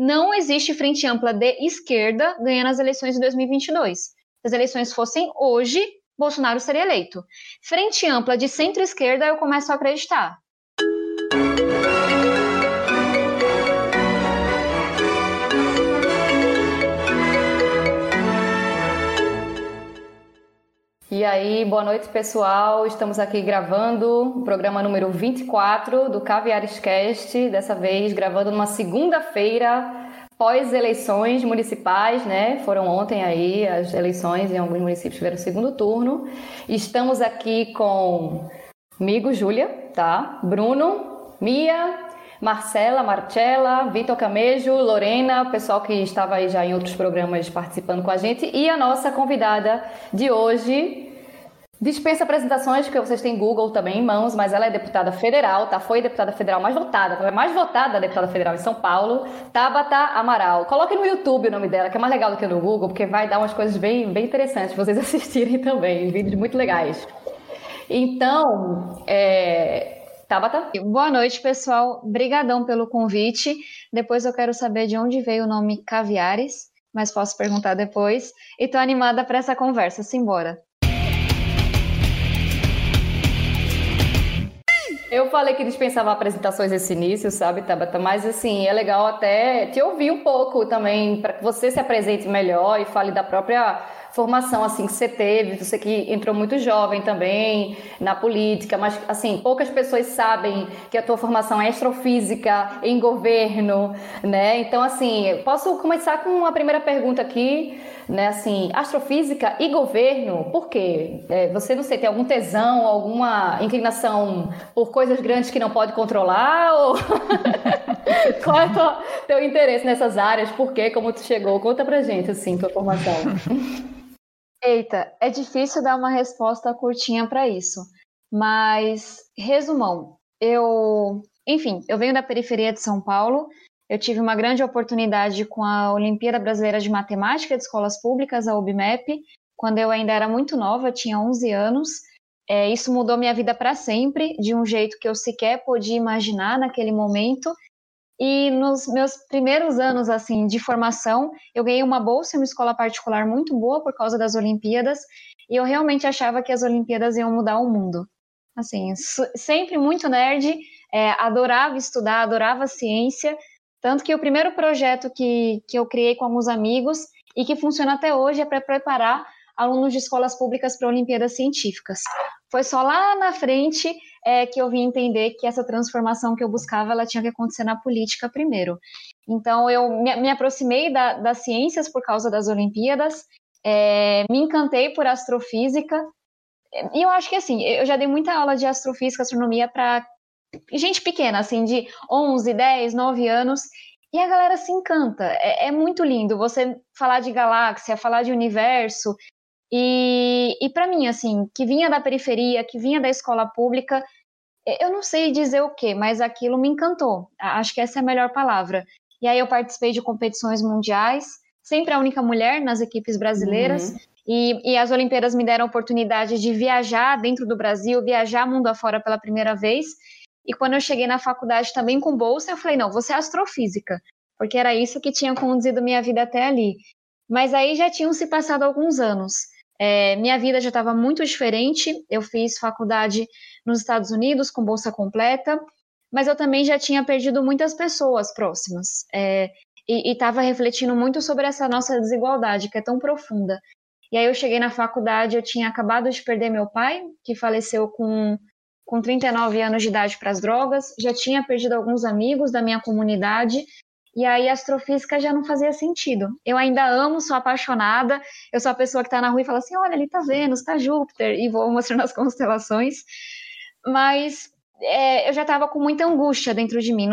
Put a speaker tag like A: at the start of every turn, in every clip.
A: não existe frente ampla de esquerda ganhando as eleições de 2022. Se as eleições fossem hoje, Bolsonaro seria eleito. Frente ampla de centro-esquerda, eu começo a acreditar.
B: E aí, boa noite, pessoal. Estamos aqui gravando o programa número 24 do Caviarescast, dessa vez gravando numa segunda-feira pós-eleições municipais, né? Foram ontem aí as eleições em alguns municípios tiveram segundo turno. Estamos aqui com amigo Júlia, tá? Bruno, Mia, Marcela, Marcela, Vitor Camejo, Lorena, o pessoal que estava aí já em outros programas participando com a gente, e a nossa convidada de hoje. Dispensa apresentações, porque vocês têm Google também em mãos, mas ela é deputada federal, tá? Foi deputada federal mais votada, foi mais votada da deputada federal em São Paulo, Tabata Amaral. Coloque no YouTube o nome dela, que é mais legal do que no Google, porque vai dar umas coisas bem, bem interessantes vocês assistirem também, vídeos muito legais. Então, é, Tabata?
A: Boa noite, pessoal. Obrigadão pelo convite. Depois eu quero saber de onde veio o nome Caviares, mas posso perguntar depois. E tô animada para essa conversa. Simbora.
B: Eu falei que dispensava apresentações esse início, sabe, Tabata? Mas assim, é legal até te ouvir um pouco também, para que você se apresente melhor e fale da própria formação assim que você teve, você que entrou muito jovem também na política, mas assim, poucas pessoas sabem que a tua formação é astrofísica em governo, né? Então assim, posso começar com uma primeira pergunta aqui, né? Assim, astrofísica e governo, por quê? É, você não sei, tem algum tesão, alguma inclinação por coisas grandes que não pode controlar ou qual é o teu interesse nessas áreas? Por quê? Como tu chegou? Conta pra gente assim, tua formação.
A: Eita, é difícil dar uma resposta curtinha para isso. Mas, resumão, eu, enfim, eu venho da periferia de São Paulo. Eu tive uma grande oportunidade com a Olimpíada Brasileira de Matemática de Escolas Públicas, a UBMEP, quando eu ainda era muito nova, tinha 11 anos. É, isso mudou minha vida para sempre, de um jeito que eu sequer podia imaginar naquele momento. E nos meus primeiros anos assim de formação, eu ganhei uma bolsa em uma escola particular muito boa por causa das Olimpíadas, e eu realmente achava que as Olimpíadas iam mudar o mundo. Assim, sempre muito nerd, é, adorava estudar, adorava ciência, tanto que o primeiro projeto que, que eu criei com alguns amigos e que funciona até hoje é para preparar alunos de escolas públicas para Olimpíadas Científicas. Foi só lá na frente é, que eu vim entender que essa transformação que eu buscava, ela tinha que acontecer na política primeiro. Então, eu me, me aproximei da, das ciências por causa das Olimpíadas, é, me encantei por astrofísica, e eu acho que, assim, eu já dei muita aula de astrofísica, astronomia para gente pequena, assim, de 11, 10, 9 anos, e a galera se encanta. É, é, muito lindo você falar de galáxia, falar de universo, e, e para mim, assim, que vinha da periferia, que vinha da escola pública, eu não sei dizer o que, mas aquilo me encantou. Acho que essa é a melhor palavra. E aí eu participei de competições mundiais, sempre a única mulher nas equipes brasileiras. Uhum. E, e, as Olimpíadas me deram a oportunidade de viajar dentro do Brasil, viajar mundo afora pela primeira vez. E quando eu cheguei na faculdade também com bolsa, eu falei: não, você é astrofísica, porque era isso que tinha conduzido minha vida até ali. Mas aí já tinham se passado alguns anos. É, minha vida já estava muito diferente. Eu fiz faculdade nos Estados Unidos com bolsa completa, mas eu também já tinha perdido muitas pessoas próximas. É, e estava refletindo muito sobre essa nossa desigualdade, que é tão profunda. E aí eu cheguei na faculdade, eu tinha acabado de perder meu pai, que faleceu com, com 39 anos de idade para as drogas, já tinha perdido alguns amigos da minha comunidade, e aí astrofísica já não fazia sentido. Eu ainda amo, sou apaixonada, eu sou a pessoa que está na rua e fala assim, olha, ali está Vênus, está Júpiter, e vou mostrando as constelações. Mas é, eu já estava com muita angústia dentro de mim.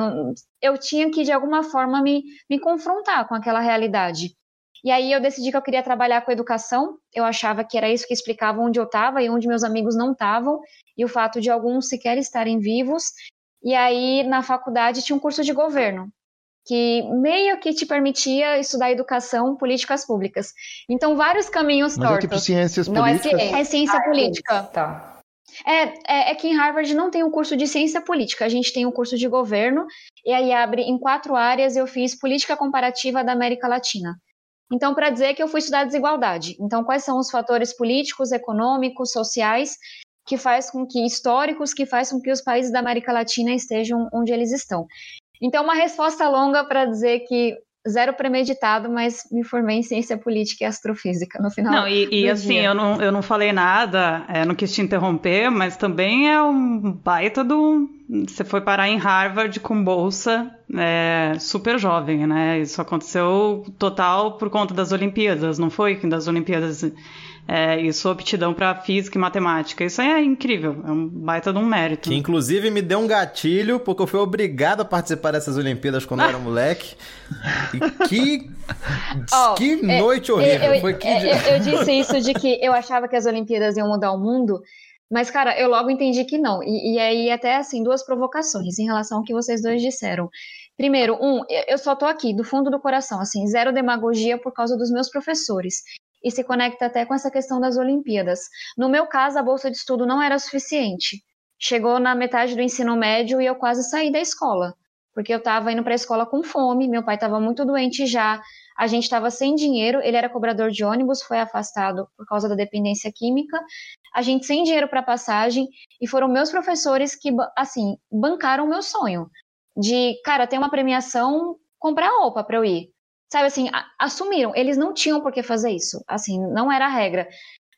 A: Eu tinha que, de alguma forma, me, me confrontar com aquela realidade. E aí eu decidi que eu queria trabalhar com educação. Eu achava que era isso que explicava onde eu estava e onde meus amigos não estavam, e o fato de alguns sequer estarem vivos. E aí, na faculdade, tinha um curso de governo que meio que te permitia estudar educação, políticas públicas. Então, vários caminhos
C: Mas
A: tortos.
C: É tipo ciências
A: Não
C: políticas?
A: é ciência, é ciência ah, política.
B: Tá.
A: É, é, é, que em Harvard não tem o um curso de ciência política, a gente tem o um curso de governo, e aí abre em quatro áreas. Eu fiz política comparativa da América Latina. Então, para dizer que eu fui estudar desigualdade. Então, quais são os fatores políticos, econômicos, sociais que faz com que históricos que faz com que os países da América Latina estejam onde eles estão. Então, uma resposta longa para dizer que zero premeditado, mas me formei em ciência política e astrofísica no final.
C: Não, e, e assim, eu não, eu não falei nada, é, não quis te interromper, mas também é um baita do. Você foi parar em Harvard com bolsa é, super jovem, né? Isso aconteceu total por conta das Olimpíadas, não foi? Das Olimpíadas é, e sua aptidão para física e matemática. Isso aí é incrível, é um baita de um mérito.
D: Que inclusive me deu um gatilho, porque eu fui obrigado a participar dessas Olimpíadas quando eu era moleque. E que, oh, que é, noite horrível.
A: Eu,
D: Foi que
A: eu, eu disse isso de que eu achava que as Olimpíadas iam mudar o mundo. Mas, cara, eu logo entendi que não. E, e aí, até assim, duas provocações em relação ao que vocês dois disseram. Primeiro, um, eu só tô aqui, do fundo do coração, assim, zero demagogia por causa dos meus professores e se conecta até com essa questão das Olimpíadas. No meu caso, a bolsa de estudo não era suficiente. Chegou na metade do ensino médio e eu quase saí da escola, porque eu estava indo para a escola com fome, meu pai estava muito doente já, a gente estava sem dinheiro, ele era cobrador de ônibus, foi afastado por causa da dependência química, a gente sem dinheiro para passagem, e foram meus professores que, assim, bancaram o meu sonho de, cara, tem uma premiação, comprar roupa para eu ir sabe assim, assumiram. Eles não tinham por que fazer isso, assim, não era a regra.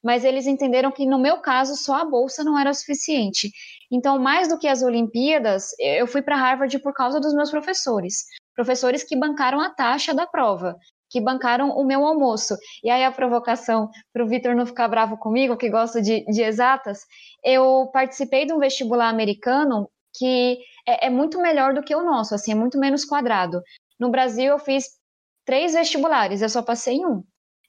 A: Mas eles entenderam que, no meu caso, só a bolsa não era suficiente. Então, mais do que as Olimpíadas, eu fui para Harvard por causa dos meus professores. Professores que bancaram a taxa da prova, que bancaram o meu almoço. E aí, a provocação para o Vitor não ficar bravo comigo, que gosta de, de exatas, eu participei de um vestibular americano que é, é muito melhor do que o nosso, assim, é muito menos quadrado. No Brasil, eu fiz três vestibulares, eu só passei em um.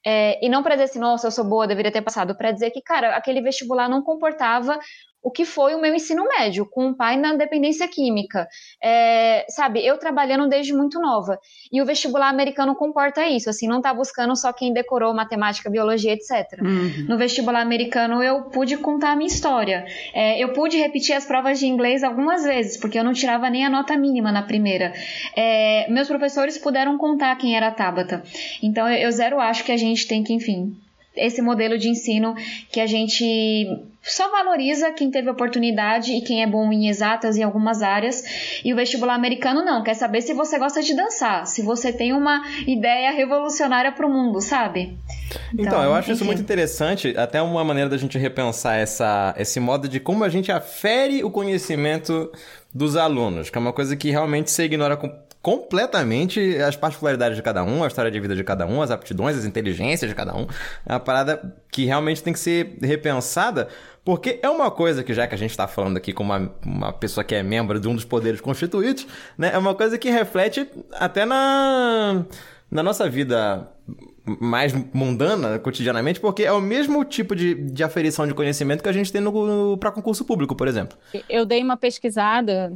A: É, e não para dizer assim, nossa, eu sou boa, deveria ter passado, para dizer que, cara, aquele vestibular não comportava o que foi o meu ensino médio, com um pai na dependência química. É, sabe, eu trabalhando desde muito nova. E o vestibular americano comporta isso, assim, não tá buscando só quem decorou matemática, biologia, etc. Uhum. No vestibular americano eu pude contar a minha história. É, eu pude repetir as provas de inglês algumas vezes, porque eu não tirava nem a nota mínima na primeira. É, meus professores puderam contar quem era a Tabata. Então eu, eu zero acho que a gente tem que, enfim, esse modelo de ensino que a gente só valoriza quem teve oportunidade e quem é bom em exatas em algumas áreas. E o vestibular americano não, quer saber se você gosta de dançar, se você tem uma ideia revolucionária para o mundo, sabe?
D: Então, então eu acho enfim. isso muito interessante, até uma maneira da gente repensar essa, esse modo de como a gente afere o conhecimento dos alunos, que é uma coisa que realmente você ignora com completamente as particularidades de cada um, a história de vida de cada um, as aptidões, as inteligências de cada um. É uma parada que realmente tem que ser repensada, porque é uma coisa que, já que a gente está falando aqui com uma, uma pessoa que é membro de um dos poderes constituídos, né, é uma coisa que reflete até na, na nossa vida mais mundana cotidianamente, porque é o mesmo tipo de, de aferição de conhecimento que a gente tem no, no para concurso público, por exemplo.
E: Eu dei uma pesquisada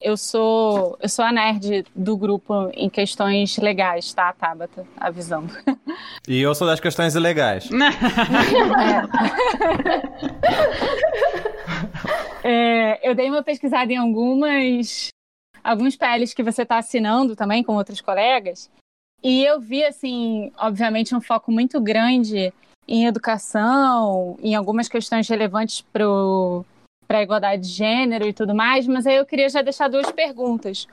E: eu sou, eu sou a nerd do grupo em questões legais, tá, Tabata? Avisando.
D: E eu sou das questões ilegais.
E: é. é, eu dei uma pesquisada em algumas alguns PLs que você está assinando também com outros colegas. E eu vi, assim, obviamente, um foco muito grande em educação, em algumas questões relevantes para o para a igualdade de gênero e tudo mais, mas aí eu queria já deixar duas perguntas.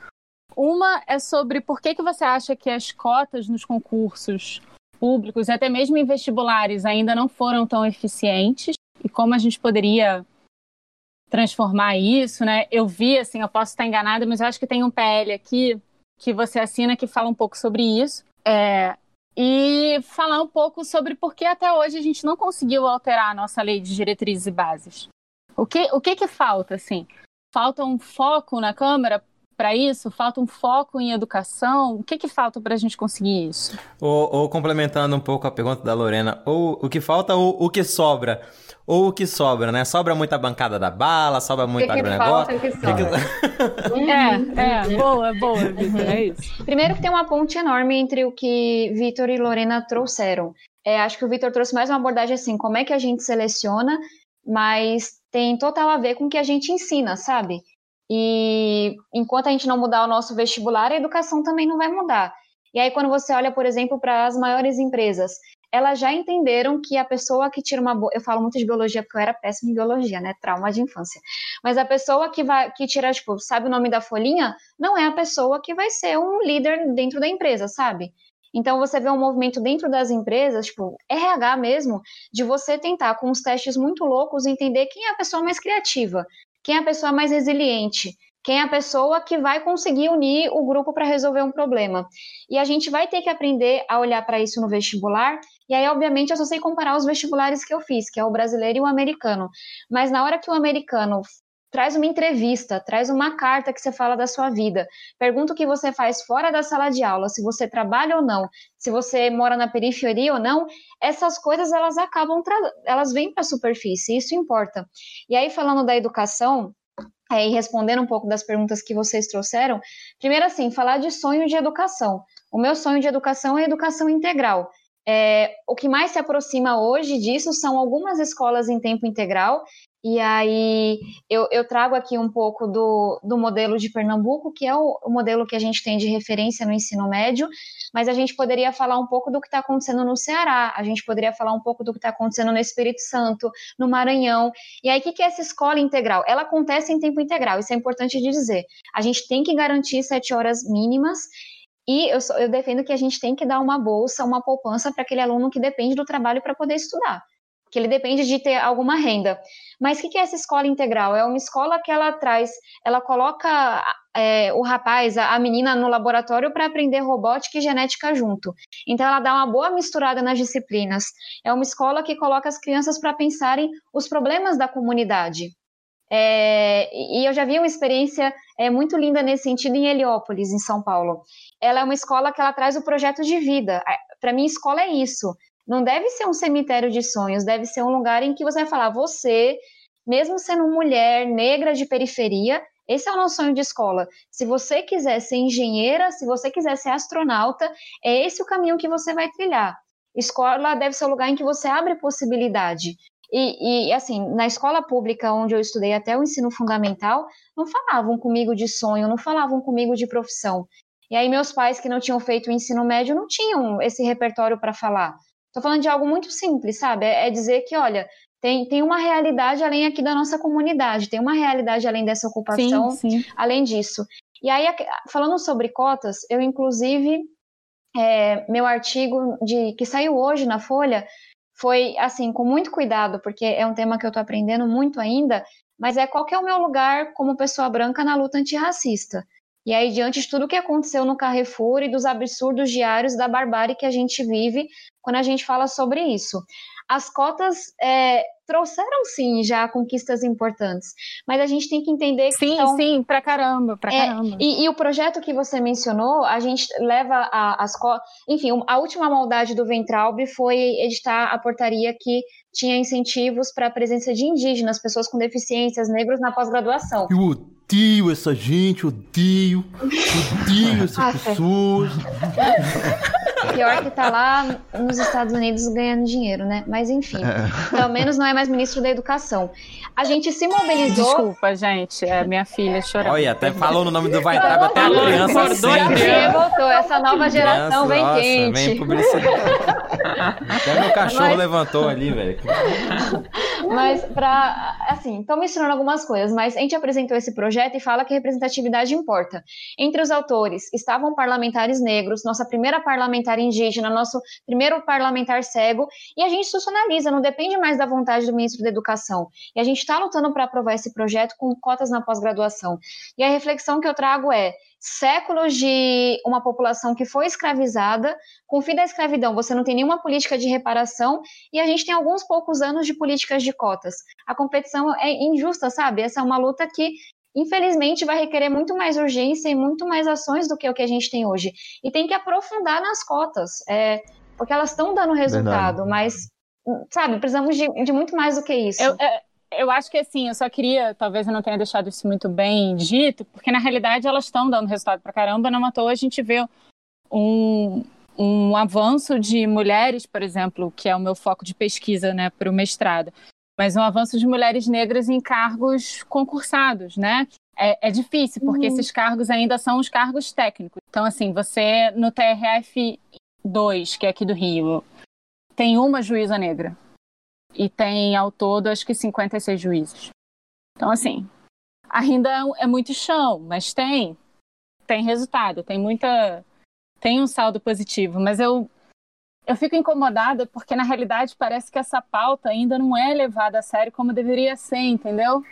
E: Uma é sobre por que, que você acha que as cotas nos concursos públicos, até mesmo em vestibulares, ainda não foram tão eficientes e como a gente poderia transformar isso, né? Eu vi, assim, eu posso estar enganada, mas eu acho que tem um PL aqui que você assina que fala um pouco sobre isso. É, e falar um pouco sobre por que até hoje a gente não conseguiu alterar a nossa lei de diretrizes e bases. O que, o que que falta, assim? Falta um foco na Câmara para isso? Falta um foco em educação? O que, que falta para a gente conseguir isso?
D: Ou, ou, complementando um pouco a pergunta da Lorena, ou o que falta ou o que sobra? Ou o que sobra, né? Sobra muita bancada da bala, sobra muito
A: que agronegócio. Que falta,
E: que que... é, é, boa, boa, Vitor, é isso.
A: Primeiro que tem uma ponte enorme entre o que Vitor e Lorena trouxeram. É, acho que o Vitor trouxe mais uma abordagem assim, como é que a gente seleciona, mas tem total a ver com o que a gente ensina, sabe? E enquanto a gente não mudar o nosso vestibular, a educação também não vai mudar. E aí, quando você olha, por exemplo, para as maiores empresas, elas já entenderam que a pessoa que tira uma boa. Eu falo muito de biologia porque eu era péssima em biologia, né? Trauma de infância. Mas a pessoa que vai que tira, tipo, sabe o nome da folhinha, não é a pessoa que vai ser um líder dentro da empresa, sabe? Então você vê um movimento dentro das empresas, tipo, RH mesmo, de você tentar, com os testes muito loucos, entender quem é a pessoa mais criativa, quem é a pessoa mais resiliente, quem é a pessoa que vai conseguir unir o grupo para resolver um problema. E a gente vai ter que aprender a olhar para isso no vestibular. E aí, obviamente, eu só sei comparar os vestibulares que eu fiz, que é o brasileiro e o americano. Mas na hora que o americano traz uma entrevista, traz uma carta que você fala da sua vida, pergunta o que você faz fora da sala de aula, se você trabalha ou não, se você mora na periferia ou não, essas coisas elas acabam, elas vêm para a superfície, isso importa. E aí falando da educação, é, e respondendo um pouco das perguntas que vocês trouxeram, primeiro assim, falar de sonho de educação. O meu sonho de educação é educação integral. É, o que mais se aproxima hoje disso são algumas escolas em tempo integral e aí eu, eu, trago aqui um pouco do, do modelo de Pernambuco, que é o, o, modelo que a gente tem de referência no ensino médio, mas a gente poderia falar um pouco do que está acontecendo no Ceará, a gente poderia falar um pouco do que está acontecendo no Espírito Santo, no Maranhão. E aí, o que, é essa escola integral? Ela acontece em tempo integral, isso é importante de dizer. A gente tem que garantir sete horas mínimas e eu, eu defendo que a gente tem que dar uma bolsa, uma poupança para aquele aluno que depende do trabalho para poder estudar que ele depende de ter alguma renda. Mas o que, é essa escola integral? É uma escola que ela traz, ela coloca é, o rapaz, a, a menina no laboratório para aprender robótica e genética junto. Então ela dá uma boa misturada nas disciplinas. É uma escola que coloca as crianças para pensarem os problemas da comunidade. É, e eu já vi uma experiência é, muito linda nesse sentido em Heliópolis, em São Paulo. Ela é uma escola que ela traz o projeto de vida. Para mim, escola é isso. Não deve ser um cemitério de sonhos, deve ser um lugar em que você vai falar, você, mesmo sendo mulher negra de periferia, esse é o nosso sonho de escola. Se você quiser ser engenheira, se você quiser ser astronauta, é esse o caminho que você vai trilhar. Escola deve ser o lugar em que você abre possibilidade. E, e, assim, na escola pública onde eu estudei até o ensino fundamental, não falavam comigo de sonho, não falavam comigo de profissão. E aí meus pais que não tinham feito o ensino médio não tinham esse repertório para falar. Estou falando de algo muito simples, sabe? É, é dizer que, olha, tem, tem uma realidade além aqui da nossa comunidade, tem uma realidade além dessa ocupação, sim, sim. além disso. E aí, falando sobre cotas, eu inclusive, é, meu artigo de que saiu hoje na Folha foi assim, com muito cuidado, porque é um tema que eu estou aprendendo muito ainda, mas é qual é o meu lugar como pessoa branca na luta antirracista. E aí, diante de tudo que aconteceu no Carrefour e dos absurdos diários da barbárie que a gente vive quando a gente fala sobre isso. As cotas é, trouxeram sim já conquistas importantes, mas a gente tem que entender que.
E: Sim, são... sim, pra caramba, pra é, caramba.
A: E, e, o projeto que você mencionou, a gente leva a, as cotas. Enfim, a última maldade do Ventralbe foi editar a portaria que tinha incentivos para a presença de indígenas, pessoas com deficiências, negros na pós-graduação.
F: Eu odeio essa gente, odeio, odeio essas ah, pessoas.
A: Pior que tá lá nos Estados Unidos ganhando dinheiro, né? Mas enfim, é. pelo menos não é mais ministro da Educação. A gente se mobilizou.
E: Desculpa, gente, é minha filha chorando.
D: Olha, até falou no nome do Vai Trago, até a criança
A: assim. voltou, essa nova geração vem nossa, quente. Vem publicidade.
D: até meu cachorro Mas... levantou ali, velho.
A: Mas para, assim, estão mencionando algumas coisas, mas a gente apresentou esse projeto e fala que representatividade importa. Entre os autores estavam parlamentares negros, nossa primeira parlamentar indígena, nosso primeiro parlamentar cego, e a gente institucionaliza, não depende mais da vontade do ministro da Educação. E a gente está lutando para aprovar esse projeto com cotas na pós-graduação. E a reflexão que eu trago é: séculos de uma população que foi escravizada, com o fim da escravidão, você não tem nenhuma política de reparação, e a gente tem alguns poucos anos de políticas de cotas. A competição é injusta, sabe? Essa é uma luta que infelizmente vai requerer muito mais urgência e muito mais ações do que o que a gente tem hoje. E tem que aprofundar nas cotas, é, porque elas estão dando resultado, Verdade. mas, sabe, precisamos de, de, muito mais do que isso.
E: Eu, é, eu acho que assim, eu só queria, talvez eu não tenha deixado isso muito bem dito, porque na realidade elas estão dando resultado pra caramba, não à toa a gente vê um, um avanço de mulheres, por exemplo, que é o meu foco de pesquisa né, para o mestrado, mas um avanço de mulheres negras em cargos concursados, né? É, é difícil, porque uhum. esses cargos ainda são os cargos técnicos. Então, assim, você no TRF 2, que é aqui do Rio, tem uma juíza negra. E tem ao todo, acho que 56 juízes. Então, assim, ainda é muito chão, mas tem. Tem resultado, tem muita. Tem um saldo positivo. Mas eu eu fico incomodada porque, na realidade, parece que essa pauta ainda não é levada a sério como deveria ser, entendeu?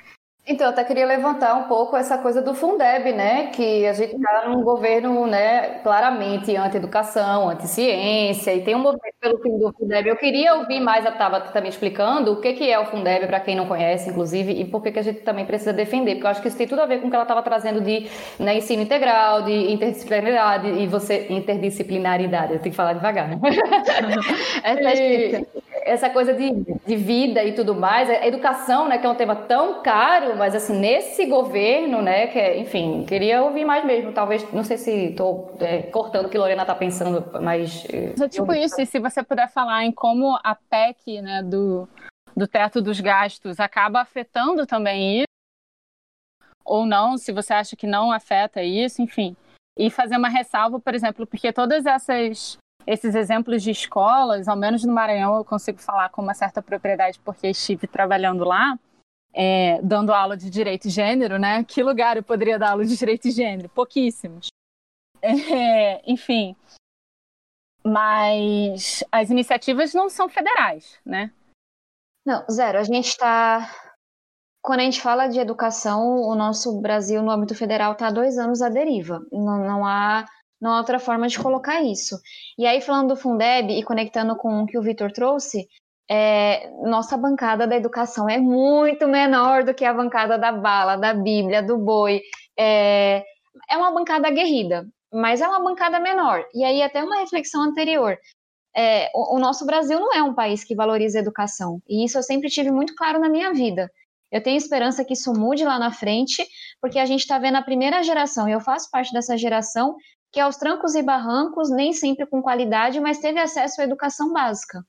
B: Então, eu até queria levantar um pouco essa coisa do Fundeb, né? Que a gente está num governo, né, claramente anti-educação, anti-ciência, e tem um movimento pelo fim do Fundeb. Eu queria ouvir mais a Tabata também explicando o que, que é o Fundeb, para quem não conhece, inclusive, e por que, que a gente também precisa defender, porque eu acho que isso tem tudo a ver com o que ela estava trazendo de né, ensino integral, de interdisciplinaridade, e você. interdisciplinaridade, eu tenho que falar devagar, né? essa, e, essa coisa de, de vida e tudo mais, a educação, né, que é um tema tão caro mas assim, nesse governo, né, que é, enfim, queria ouvir mais mesmo, talvez, não sei se estou é, cortando o que Lorena está pensando, mas...
E: É tipo isso, e se você puder falar em como a PEC, né, do, do teto dos gastos acaba afetando também isso, ou não, se você acha que não afeta isso, enfim. E fazer uma ressalva, por exemplo, porque todas essas esses exemplos de escolas, ao menos no Maranhão eu consigo falar com uma certa propriedade porque estive trabalhando lá, é, dando aula de direito e gênero, né? Que lugar eu poderia dar aula de direito e gênero? Pouquíssimos. É, enfim. Mas as iniciativas não são federais, né?
A: Não, zero. A gente está. Quando a gente fala de educação, o nosso Brasil no âmbito federal está há dois anos à deriva. Não, não, há, não há outra forma de colocar isso. E aí, falando do Fundeb e conectando com o que o Vitor trouxe, é, nossa bancada da educação é muito menor do que a bancada da bala, da Bíblia, do boi. É, é uma bancada aguerrida, mas é uma bancada menor. E aí, até uma reflexão anterior. É, o, o, nosso Brasil não é um país que valoriza a educação, e isso eu sempre tive muito claro na minha vida. Eu tenho esperança que isso mude lá na frente, porque a gente está vendo a primeira geração, e eu faço parte dessa geração, que aos trancos e barrancos, nem sempre com qualidade, mas teve acesso à educação básica.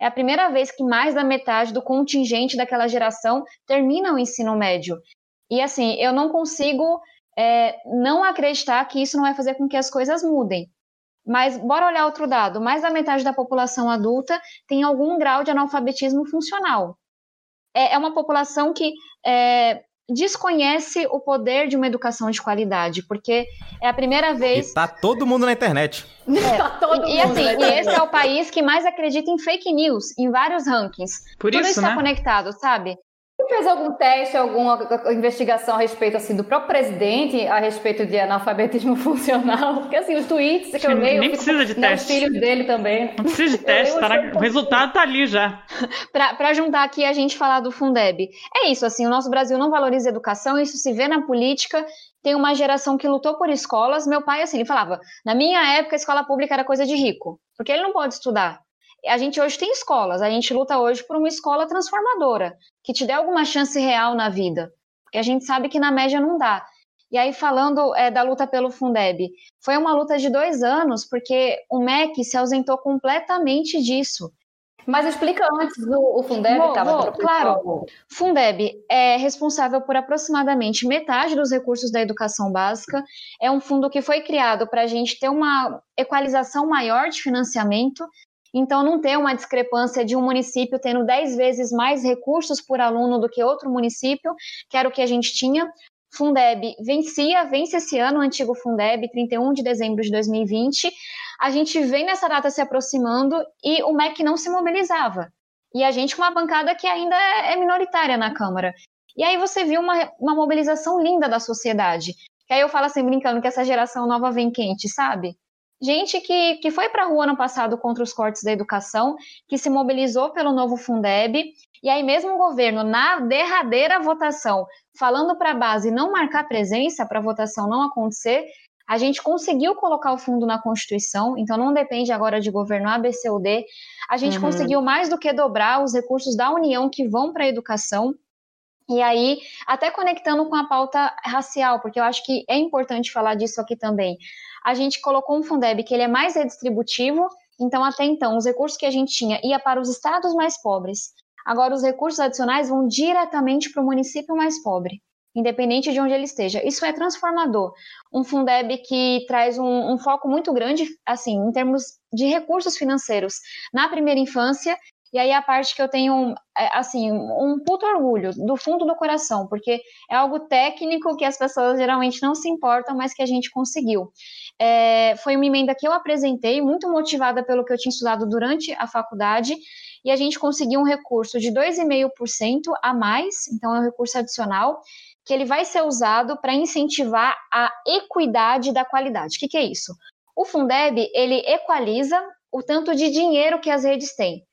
A: É a primeira vez que mais da metade do contingente daquela geração termina o ensino médio. E assim, eu não consigo é, não acreditar que isso não vai fazer com que as coisas mudem. Mas bora olhar outro dado: mais da metade da população adulta tem algum grau de analfabetismo funcional. É, é uma população que é, desconhece o poder de uma educação de qualidade, porque é a primeira vez.
D: E tá todo mundo na internet.
A: É, tá todo e, mundo. E assim, e esse é o país que mais acredita em fake news, em vários rankings.
C: Por
A: Tudo
C: isso,
A: isso
C: né?
A: está conectado, sabe?
B: Fez algum teste, alguma investigação a respeito assim do próprio presidente a respeito de analfabetismo funcional? Porque assim, os tweets que eu leio,
C: nem precisa de teste.
B: Os filhos dele também.
C: Não precisa de teste, tá na... o resultado tá ali já.
A: Para juntar aqui a gente falar do Fundeb. É isso, assim, o nosso Brasil não valoriza a educação, isso se vê na política. Tem uma geração que lutou por escolas. Meu pai, assim, ele falava: na minha época, a escola pública era coisa de rico, porque ele não pode estudar a gente hoje tem escolas, a gente luta hoje por uma escola transformadora, que te dê alguma chance real na vida, porque a gente sabe que na média não dá. E aí, falando é, da luta pelo Fundeb, foi uma luta de dois anos, porque o MEC se ausentou completamente disso.
B: Mas explica antes o, o Fundeb, vou,
A: Claro, Fundeb é responsável por aproximadamente metade dos recursos da educação básica. É um fundo que foi criado para a gente ter uma equalização maior de financiamento. Então, não ter uma discrepância de um município tendo 10 vezes mais recursos por aluno do que outro município, que era o que a gente tinha. Fundeb vencia, vence esse ano o antigo Fundeb, 31 de dezembro de 2020. A gente vem nessa data se aproximando e o MEC não se mobilizava. E a gente com uma bancada que ainda é minoritária na Câmara. E aí você viu uma, uma mobilização linda da sociedade. Que aí eu falo assim, brincando, que essa geração nova vem quente, sabe? Gente que, que foi para a rua ano passado contra os cortes da educação, que se mobilizou pelo novo Fundeb, e aí mesmo o governo, na derradeira votação, falando para a base não marcar presença para a votação não acontecer, a gente conseguiu colocar o fundo na Constituição, então não depende agora de governo A, B, C ou D. A gente uhum. conseguiu mais do que dobrar os recursos da União que vão para a educação. E aí, até conectando com a pauta racial, porque eu acho que é importante falar disso aqui também a gente colocou um Fundeb que ele é mais redistributivo, então até então os recursos que a gente tinha ia para os estados mais pobres. Agora, os recursos adicionais vão diretamente para o município mais pobre, independente de onde ele esteja. Isso é transformador. Um Fundeb que traz um, um foco muito grande, assim, em termos de recursos financeiros na primeira infância e aí a parte que eu tenho, é, assim, um puto orgulho do fundo do coração, porque é algo técnico que as pessoas geralmente não se importam, mas que a gente conseguiu. É, foi uma emenda que eu apresentei, muito motivada pelo que eu tinha estudado durante a faculdade, e a gente conseguiu um recurso de 2,5% a mais, então é um recurso adicional, que ele vai ser usado para incentivar a equidade da qualidade. O que, que é isso? O Fundeb, ele equaliza o tanto de dinheiro que as redes têm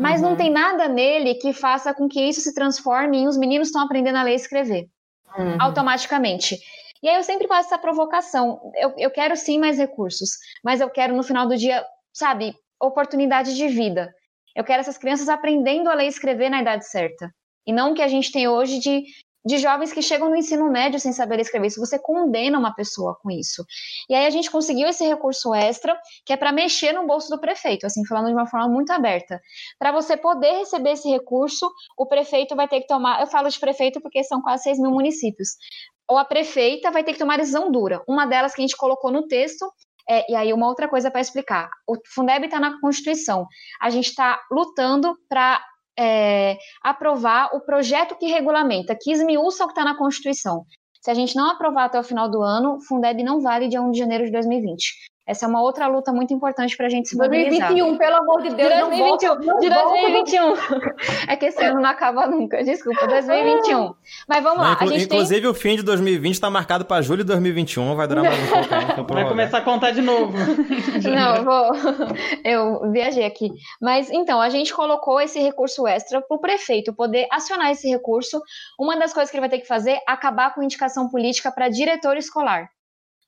A: mas uhum. não tem nada nele que faça com que isso se transforme em os meninos estão aprendendo a ler e escrever uhum. automaticamente. E aí eu sempre faço essa provocação. Eu, eu quero sim mais recursos, mas eu quero no final do dia, sabe, oportunidade de vida. Eu quero essas crianças aprendendo a ler e escrever na idade certa. E não o que a gente tem hoje de de jovens que chegam no ensino médio sem saber escrever. Isso você condena uma pessoa com isso. E aí a gente conseguiu esse recurso extra, que é para mexer no bolso do prefeito, assim, falando de uma forma muito aberta. Para você poder receber esse recurso, o prefeito vai ter que tomar. Eu falo de prefeito porque são quase 6 mil municípios. Ou a prefeita vai ter que tomar decisão dura. Uma delas que a gente colocou no texto é, e aí, uma outra coisa para explicar: o Fundeb está na Constituição. A gente está lutando para é, aprovar o projeto que regulamenta, que esmiuça o que está na Constituição. Se a gente não aprovar até o final do ano, o Fundeb não vale dia 1 de janeiro de 2020. Essa é uma outra luta muito importante para a gente se
B: 2021, pelo amor de Deus,
A: de 2021. Não volta, de 2021. é que esse ano não acaba nunca, desculpa, 2021. Mas vamos lá.
D: Inclu inclusive, tem... o fim de 2020 está marcado para julho de 2021, vai durar mais um pouco.
C: Vai começar a contar de novo.
A: não, vou. Eu viajei aqui. Mas então, a gente colocou esse recurso extra para o prefeito poder acionar esse recurso. Uma das coisas que ele vai ter que fazer é acabar com indicação política para diretor escolar.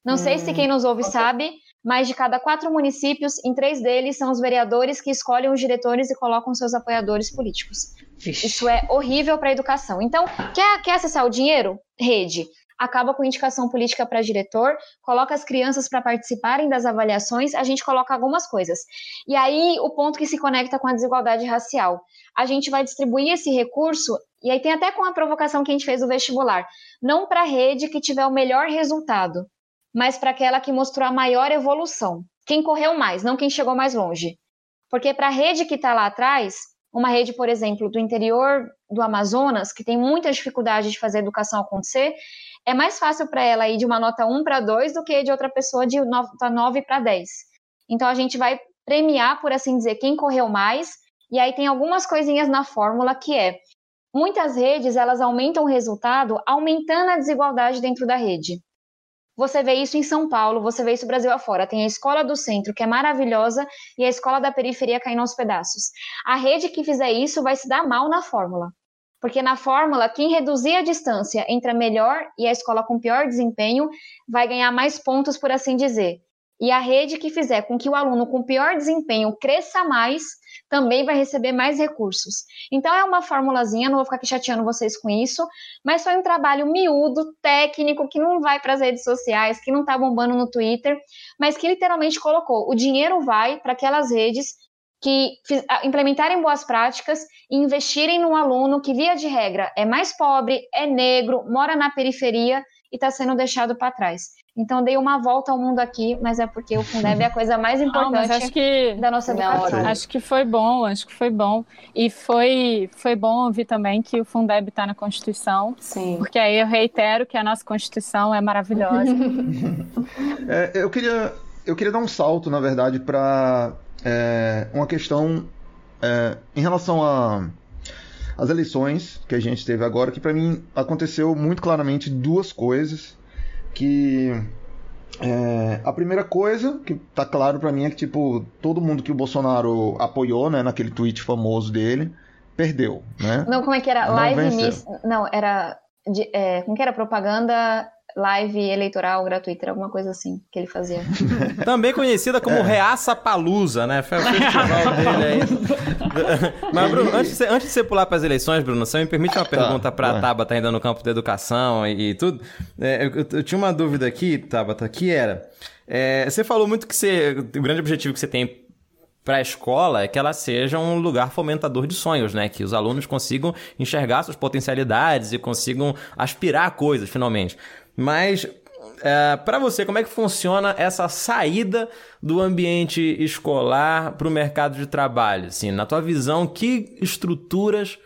A: Não hum, sei se hum, quem nos ouve okay. sabe, mas de cada quatro municípios, em três deles são os vereadores que escolhem os diretores e colocam seus apoiadores políticos. Isso é horrível para a educação. Então, quer, quer acessar o dinheiro? Rede. Acaba com indicação política para diretor, coloca as crianças para participarem das avaliações, a gente coloca algumas coisas. E aí, o ponto que se conecta com a desigualdade racial. A gente vai distribuir esse recurso, e aí tem até com a provocação que a gente fez do vestibular, não para a rede que tiver o melhor resultado, mas para aquela que mostrou a maior evolução. Quem correu mais, não quem chegou mais longe. Porque para a rede que está lá atrás, uma rede, por exemplo, do interior do Amazonas, que tem muita dificuldade de fazer educação acontecer, é mais fácil para ela ir de uma nota 1 para 2 do que de outra pessoa de nota 9 para 10. Então a gente vai premiar, por assim dizer, quem correu mais, e aí tem algumas coisinhas na fórmula que é muitas redes elas aumentam o resultado aumentando a desigualdade dentro da rede. Você vê isso em São Paulo, você vê isso Brasil afora. Tem a escola do centro, que é maravilhosa, e a escola da periferia caindo aos pedaços. A rede que fizer isso vai se dar mal na fórmula. Porque na fórmula, quem reduzir a distância entre a melhor e a escola com pior desempenho vai ganhar mais pontos, por assim dizer. E a rede que fizer com que o aluno com pior desempenho cresça mais também vai receber mais recursos. Então é uma formulazinha, não vou ficar aqui chateando vocês com isso, mas foi um trabalho miúdo, técnico, que não vai para as redes sociais, que não está bombando no Twitter, mas que literalmente colocou: o dinheiro vai para aquelas redes que implementarem boas práticas e investirem no aluno que, via de regra, é mais pobre, é negro, mora na periferia e está sendo deixado para trás. Então dei uma volta ao mundo aqui, mas é porque o Fundeb é a coisa mais importante
E: Não, acho que,
A: da nossa educação.
E: Acho que foi bom, acho que foi bom. E foi, foi bom ouvir também que o Fundeb está na Constituição.
B: Sim.
E: Porque aí eu reitero que a nossa Constituição é maravilhosa.
G: é, eu, queria, eu queria dar um salto, na verdade, para é, uma questão é, em relação a as eleições que a gente teve agora, que para mim aconteceu muito claramente duas coisas que é, a primeira coisa que tá claro para mim é que tipo todo mundo que o Bolsonaro apoiou, né, naquele tweet famoso dele, perdeu, né?
A: Não, como é que era? Não Live miss... Não, era de, é, como que era propaganda live eleitoral gratuita, alguma coisa assim que ele fazia.
D: Também conhecida como é. Reaça Palusa, né? Foi o festival dele aí. Mas, Bruno, antes de, você, antes de você pular para as eleições, Bruno, você me permite uma tá, pergunta para a Tabata ainda no campo da educação e, e tudo? É, eu, eu, tinha uma dúvida aqui, Tabata, que era... É, você falou muito que você, o grande objetivo que você tem para a escola é que ela seja um lugar fomentador de sonhos, né? Que os alunos consigam enxergar suas potencialidades e consigam aspirar a coisas, finalmente. Mas é, para você, como é que funciona essa saída do ambiente escolar para o mercado de trabalho? Assim, na tua visão, que estruturas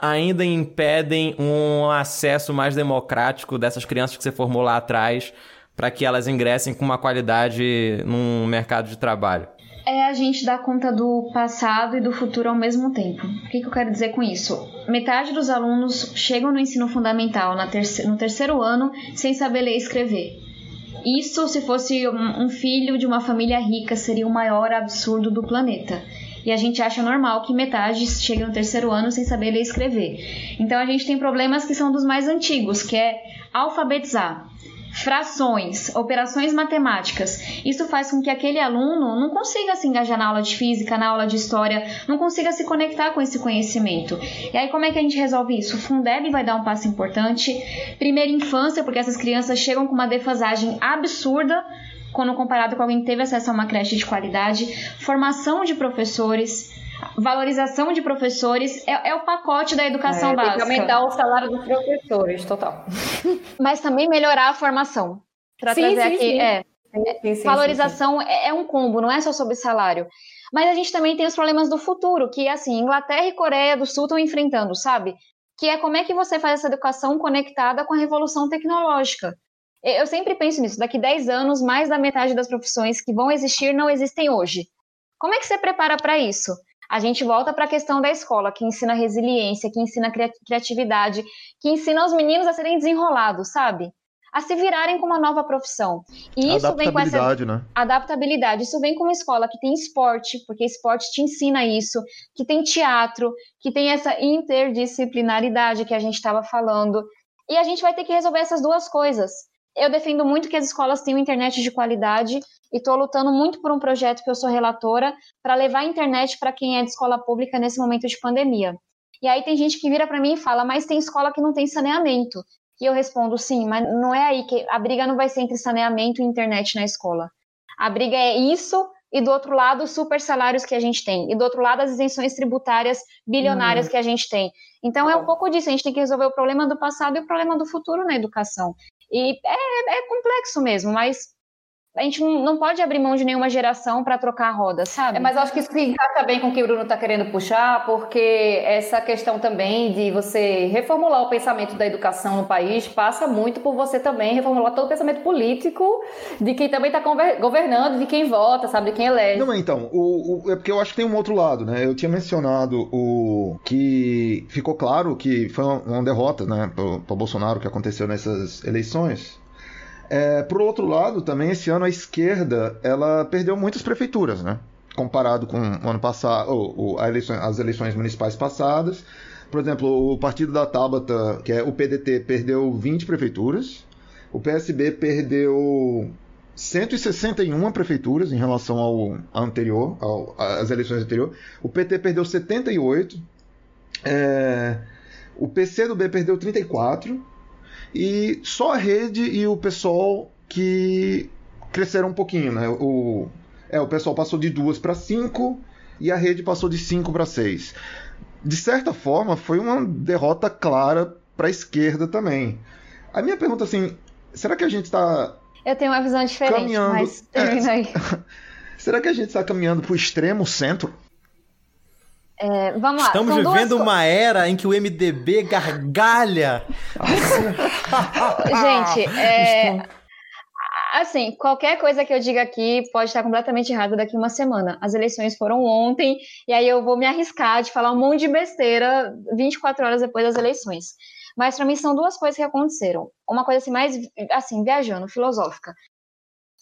D: ainda impedem um acesso mais democrático dessas crianças que você formou lá atrás para que elas ingressem com uma qualidade num mercado de trabalho?
A: É a gente dar conta do passado e do futuro ao mesmo tempo. O que, que eu quero dizer com isso? Metade dos alunos chegam no ensino fundamental no terceiro ano sem saber ler e escrever. Isso, se fosse um filho de uma família rica, seria o maior absurdo do planeta. E a gente acha normal que metade chegue no terceiro ano sem saber ler e escrever. Então a gente tem problemas que são dos mais antigos, que é alfabetizar frações, operações matemáticas. Isso faz com que aquele aluno não consiga se engajar na aula de física, na aula de história, não consiga se conectar com esse conhecimento. E aí, como é que a gente resolve isso? O Fundeb vai dar um passo importante. Primeira infância, porque essas crianças chegam com uma defasagem absurda quando comparado com alguém que teve acesso a uma creche de qualidade. Formação de professores valorização de professores é, é o pacote da educação é, básica.
B: Tem que aumentar o salário dos professores, total.
A: Mas também melhorar a formação. Para trazer sim, aqui. Sim. É, sim, sim, valorização é, é um combo, não é só sobre salário. Mas a gente também tem os problemas do futuro, que assim, Inglaterra e Coreia do Sul estão enfrentando, sabe? Que é como é que você faz essa educação conectada com a revolução tecnológica. Eu sempre penso nisso, daqui 10 anos, mais da metade das profissões que vão existir não existem hoje. Como é que você prepara para isso? A gente volta para a questão da escola, que ensina resiliência, que ensina criatividade, que ensina os meninos a serem desenrolados, sabe? A se virarem com uma nova profissão. E isso vem com essa
G: né?
A: adaptabilidade. Isso vem com uma escola que tem esporte, porque esporte te ensina isso, que tem teatro, que tem essa interdisciplinaridade que a gente estava falando. E a gente vai ter que resolver essas duas coisas. Eu defendo muito que as escolas tenham internet de qualidade e estou lutando muito por um projeto que eu sou relatora para levar a internet para quem é de escola pública nesse momento de pandemia. E aí tem gente que vira para mim e fala, mas tem escola que não tem saneamento. E eu respondo, sim, mas não é aí que a briga não vai ser entre saneamento e internet na escola. A briga é isso e do outro lado os super salários que a gente tem, e do outro lado as isenções tributárias bilionárias hum. que a gente tem. Então é um pouco disso, a gente tem que resolver o problema do passado e o problema do futuro na educação. E é, é complexo mesmo, mas a gente não pode abrir mão de nenhuma geração para trocar a roda, sabe?
B: É, mas acho que isso se encaixa bem com o que o Bruno está querendo puxar, porque essa questão também de você reformular o pensamento da educação no país passa muito por você também reformular todo o pensamento político de quem também está governando, de quem vota, sabe, de quem elege.
G: Não, então, o, o, é porque eu acho que tem um outro lado, né? Eu tinha mencionado o que ficou claro que foi uma, uma derrota, né, para o Bolsonaro que aconteceu nessas eleições. É, por outro lado, também esse ano a esquerda ela perdeu muitas prefeituras, né? Comparado com o ano passado, ou, ou eleição, as eleições municipais passadas. Por exemplo, o partido da Tabata, que é o PDT, perdeu 20 prefeituras. O PSB perdeu 161 prefeituras em relação ao anterior, ao, às eleições anteriores. O PT perdeu 78. É, o PCdoB perdeu 34 e só a rede e o pessoal que cresceram um pouquinho, né? O, é, o pessoal passou de duas para cinco e a rede passou de cinco para seis. De certa forma, foi uma derrota clara para a esquerda também. A minha pergunta assim, será que a gente está
A: eu tenho uma visão diferente, caminhando... mas termina aí.
G: será que a gente está caminhando para o extremo centro?
A: É, vamos lá.
D: Estamos vivendo duas... uma era em que o MDB gargalha.
A: Gente, é... assim, qualquer coisa que eu diga aqui pode estar completamente errada daqui uma semana. As eleições foram ontem, e aí eu vou me arriscar de falar um monte de besteira 24 horas depois das eleições. Mas para mim são duas coisas que aconteceram. Uma coisa assim, mais assim, viajando, filosófica.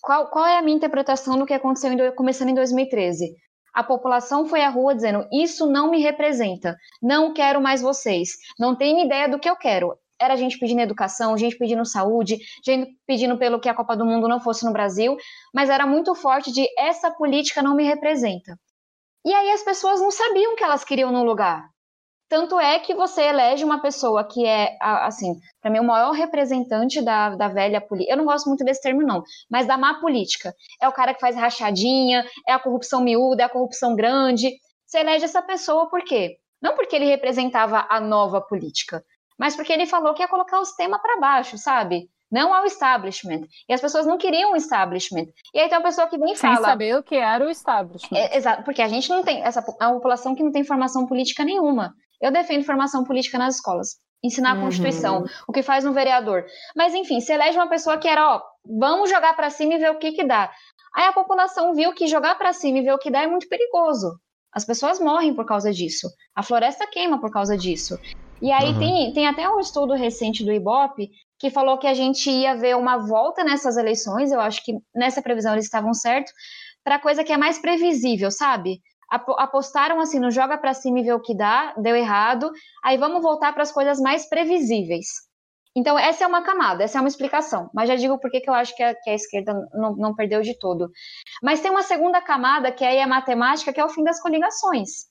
A: Qual, qual é a minha interpretação do que aconteceu em, começando em 2013? A população foi à rua dizendo: Isso não me representa, não quero mais vocês, não tenho ideia do que eu quero. Era gente pedindo educação, gente pedindo saúde, gente pedindo pelo que a Copa do Mundo não fosse no Brasil, mas era muito forte de essa política não me representa. E aí as pessoas não sabiam o que elas queriam no lugar. Tanto é que você elege uma pessoa que é, assim, para mim, o maior representante da, da velha política. Eu não gosto muito desse termo, não, mas da má política. É o cara que faz rachadinha, é a corrupção miúda, é a corrupção grande. Você elege essa pessoa por quê? Não porque ele representava a nova política, mas porque ele falou que ia colocar o sistema para baixo, sabe? Não ao establishment. E as pessoas não queriam o establishment. E aí tem uma pessoa que vem e
E: Sem
A: fala.
E: saber o que era o establishment.
A: É, exato, porque a gente não tem. Essa, uma população que não tem formação política nenhuma. Eu defendo formação política nas escolas. Ensinar a
B: Uhum.
A: Constituição, o que faz um vereador. Mas, enfim, se elege uma pessoa que era, ó, vamos jogar para cima e ver o que que dá. Aí a população viu que jogar para cima e ver o que dá é muito perigoso. As pessoas morrem por causa disso. A floresta queima por causa disso. E aí
G: Uhum.
A: tem, tem até um estudo recente do Ibope que falou que a gente ia ver uma volta nessas eleições. Eu acho que nessa previsão eles estavam certos para coisa que é mais previsível, sabe? Apo- Apostaram assim no joga pra cima e vê o que dá, deu errado. Aí vamos voltar para as coisas mais previsíveis. Então, essa é uma camada, essa é uma explicação. Mas já digo por que eu acho que a, que a esquerda não, não perdeu de todo. Mas tem uma segunda camada, que aí é matemática, que é o fim das coligações.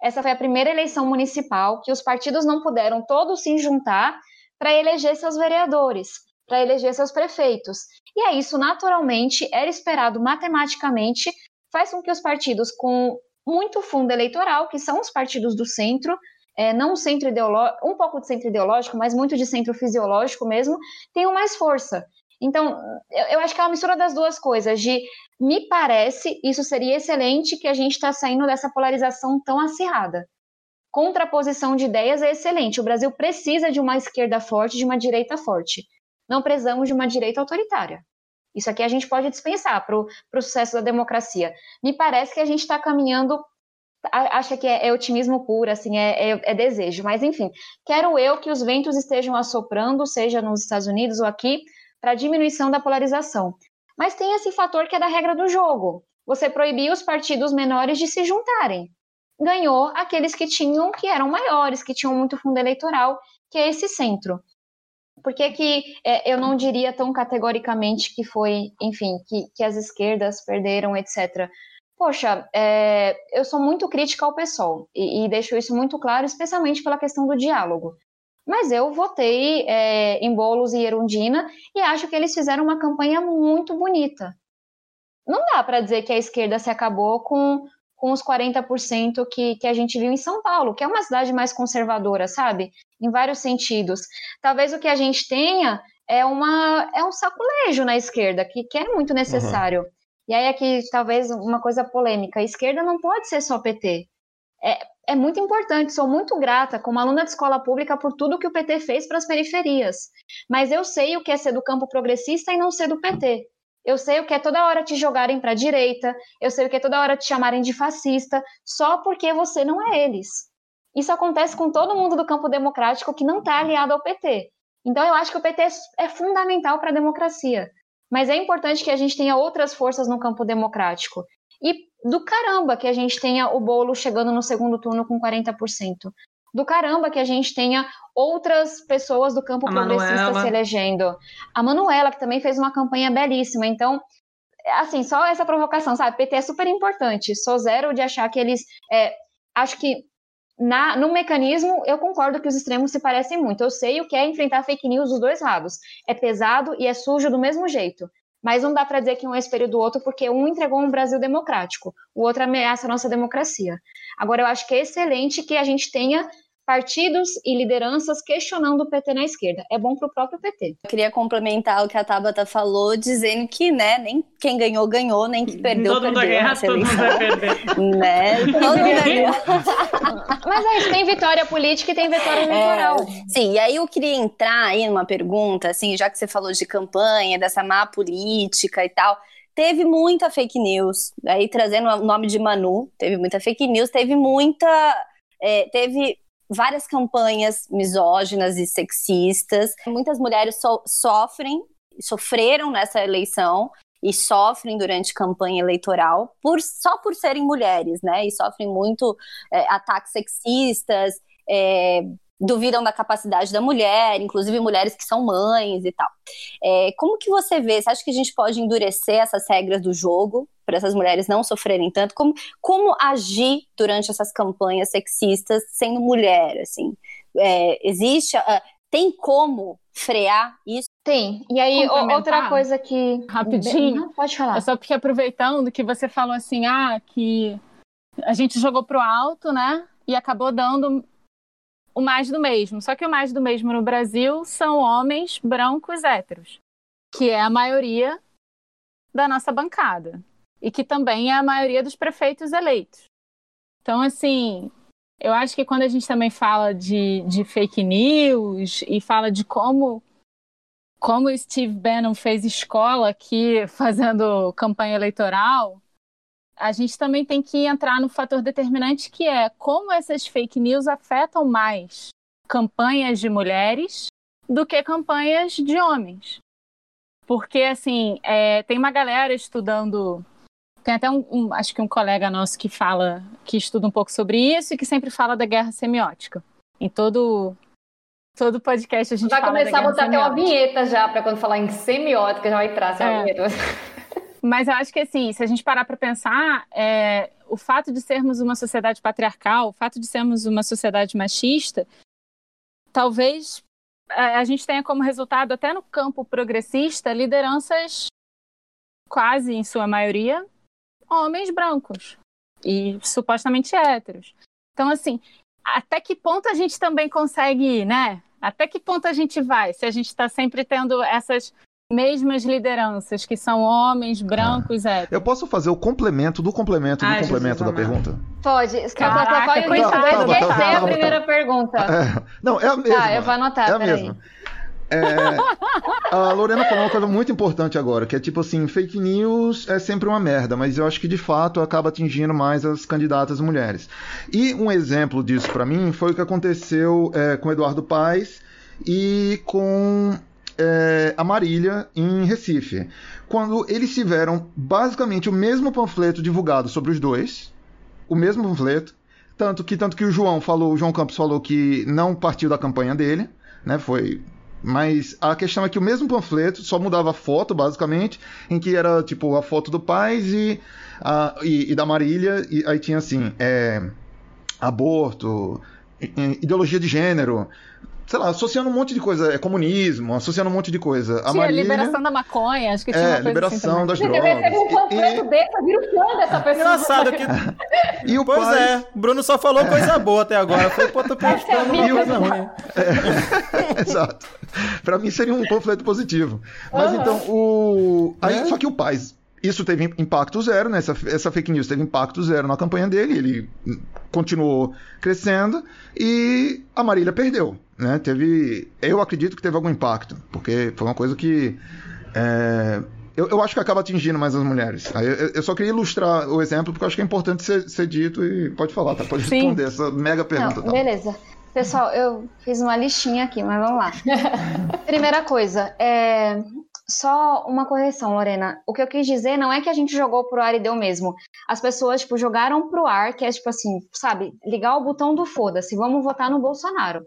A: Essa foi a primeira eleição municipal que os partidos não puderam todos se juntar para eleger seus vereadores, para eleger seus prefeitos. E aí, isso naturalmente era esperado matematicamente, faz com que os partidos com muito fundo eleitoral, que são os partidos do centro, é, não o centro ideológico, um pouco de centro ideológico, mas muito de centro fisiológico mesmo, tenham mais força. Então, eu, eu acho que é uma mistura das duas coisas, de me parece, isso seria excelente que a gente está saindo dessa polarização tão acirrada. Contraposição de ideias é excelente. O Brasil precisa de uma esquerda forte, de uma direita forte. Não precisamos de uma direita autoritária. Isso aqui a gente pode dispensar para o sucesso da democracia. Me parece que a gente está caminhando acha que é, é otimismo puro, assim, é, é- é desejo. Mas, enfim, quero eu que os ventos estejam assoprando, seja nos Estados Unidos ou aqui, para diminuição da polarização. Mas tem esse fator que é da regra do jogo. Você proibir os partidos menores de se juntarem. Ganhou aqueles que tinham, que eram maiores, que tinham muito fundo eleitoral, que é esse centro. Por que, que é, eu não diria tão categoricamente que foi, enfim, que, que as esquerdas perderam, etc. Poxa, é, eu sou muito crítica ao PSOL e, e deixo isso muito claro, especialmente pela questão do diálogo. Mas eu votei é, em Boulos e Erundina e acho que eles fizeram uma campanha muito bonita. Não dá para dizer que a esquerda se acabou com, com os 40% que, que a gente viu em São Paulo, que é uma cidade mais conservadora, sabe? Em vários sentidos. Talvez o que a gente tenha é, uma, é um saculejo na esquerda, que, que é muito necessário. E aí aqui, talvez, uma coisa polêmica. A esquerda não pode ser só PT. É, é muito importante, sou muito grata, como aluna de escola pública, por tudo que o PT fez para as periferias. Mas eu sei o que é ser do campo progressista e não ser do PT. Eu sei o que é toda hora te jogarem para a direita, eu sei o que é toda hora te chamarem de fascista, só porque você não é eles. Isso acontece com todo mundo do campo democrático que não está aliado ao PT. Então eu acho que o PT é fundamental para a democracia. Mas é importante que a gente tenha outras forças no campo democrático. E do caramba que a gente tenha o bolo chegando no segundo turno com 40%. Do caramba que a gente tenha outras pessoas do campo
C: A
A: progressista
C: Manuela.
A: se elegendo. A Manuela, que também fez uma campanha belíssima. Então, assim, só essa provocação, sabe? PT é super importante. Sou zero de achar que eles. é, acho que na, no mecanismo, eu concordo que os extremos se parecem muito. Eu sei o que é enfrentar fake news dos dois lados. É pesado e é sujo do mesmo jeito. Mas não dá para dizer que um é espelho do outro, porque um entregou um Brasil democrático, o outro ameaça a nossa democracia. Agora, eu acho que é excelente que a gente tenha partidos e lideranças questionando o PT na esquerda. É bom para o próprio PT.
H: Eu queria complementar o que a Tabata falou, dizendo que, né, nem quem ganhou, ganhou, nem que perdeu,
C: todo mundo vai
H: perdeu
C: ganhar,
H: nessa
C: todo mundo vai perder.
H: Né? Todo mundo vai.
A: Mas é isso, tem vitória política e tem vitória eleitoral.
H: Sim, e aí eu queria entrar aí numa pergunta, assim, já que você falou de campanha, dessa má política e tal, teve muita fake news, aí trazendo o nome de Manu, teve muita fake news, teve muita, é, teve várias campanhas misóginas e sexistas, muitas mulheres so- sofrem, sofreram nessa eleição, e sofrem durante campanha eleitoral por, só por serem mulheres, né? E sofrem muito é, ataques sexistas, é, duvidam da capacidade da mulher, inclusive mulheres que são mães e tal. É, como que você vê? Você acha que a gente pode endurecer essas regras do jogo para essas mulheres não sofrerem tanto? Como, como agir durante essas campanhas sexistas sendo mulher? Assim, é, existe? Uh, tem como frear isso?
A: Tem. E aí, outra coisa que.
E: Rapidinho.
A: Não, pode falar.
E: É só porque aproveitando que você falou assim, ah, que a gente jogou pro alto, né? E acabou dando o mais do mesmo. Só que o mais do mesmo no Brasil são homens brancos héteros, que é a maioria da nossa bancada. E que também é a maioria dos prefeitos eleitos. Então, assim, eu acho que quando a gente também fala de, de fake news e fala de como como Steve Bannon fez escola aqui fazendo campanha eleitoral, a gente também tem que entrar no fator determinante que é como essas fake news afetam mais campanhas de mulheres do que campanhas de homens. Porque, assim, é, tem uma galera estudando. Tem até um, um, acho que um colega nosso que fala, que estuda um pouco sobre isso e que sempre fala da guerra semiótica. Em todo todo podcast a gente
B: vai começar a botar até uma vinheta já para quando falar em semiótica já vai entrar essa é. vinheta.
E: Mas eu acho que, assim, se a gente parar para pensar, é, o fato de sermos uma sociedade patriarcal, o fato de sermos uma sociedade machista, talvez a, a gente tenha como resultado, até no campo progressista, lideranças quase, em sua maioria, homens brancos e supostamente héteros. Então, assim, até que ponto a gente também consegue ir, né? Até que ponto a gente vai se a gente está sempre tendo essas mesmas lideranças, que são homens, brancos, ah.
G: Eu posso fazer o complemento do complemento do complemento da pergunta?
A: Pode. Caraca, coitado, eu esquecer tá, tá, a primeira tá. pergunta.
G: É, não, é a mesma.
A: Tá, eu vou anotar,
G: É a mesma. É, a Lorena falou uma coisa muito importante agora, que é tipo assim, fake news é sempre uma merda, mas eu acho que de fato acaba atingindo mais as candidatas mulheres. E um exemplo disso para mim foi o que aconteceu é, com Eduardo Paes e com é, a Marília em Recife. Quando eles tiveram basicamente o mesmo panfleto divulgado sobre os dois, o mesmo panfleto, tanto que tanto que o João falou, o João Campos falou que não partiu da campanha dele, né? Foi mas a questão é que o mesmo panfleto só mudava a foto, basicamente, em que era tipo a foto do Paz e, a, e, e da Marília, e aí tinha assim: é, aborto, ideologia de gênero, sei lá, associando um monte de coisa, é comunismo, associando um monte de coisa. A
E: tinha
G: Marília,
E: liberação da maconha, acho que tinha
G: é,
E: uma
G: liberação
E: assim
G: das
A: Você
G: drogas.
A: recebe um panfleto
G: E-
A: desse, eu viro fã dessa pessoa.
D: Engraçado que.
G: E o
D: Pois
G: pai,
D: é, o Bruno só falou coisa boa até agora. Foi, pô, tô esperando uma coisa ruim.
G: Exato. Pra mim seria um panfleto positivo. Mas então, o. Aí,
D: É.
G: Só que o Paz. Isso teve impacto zero, né? Essa, essa fake news teve impacto zero na campanha dele. Ele continuou crescendo e a Marília perdeu. Né? Teve. Eu acredito que teve algum impacto, porque foi uma coisa que. é, eu, eu acho que acaba atingindo mais as mulheres. Aí Eu, eu só queria ilustrar o exemplo, porque eu acho que é importante ser, ser dito e pode falar, tá? Pode
E: Sim.
G: responder essa mega pergunta.
A: Não,
G: tá?
A: beleza. Pessoal, eu fiz uma listinha aqui, mas vamos lá. Primeira coisa, é... só uma correção, Lorena. O que eu quis dizer não é que a gente jogou pro ar e deu mesmo. As pessoas, tipo, jogaram pro ar, que é tipo assim, sabe, ligar o botão do foda-se, vamos votar no Bolsonaro.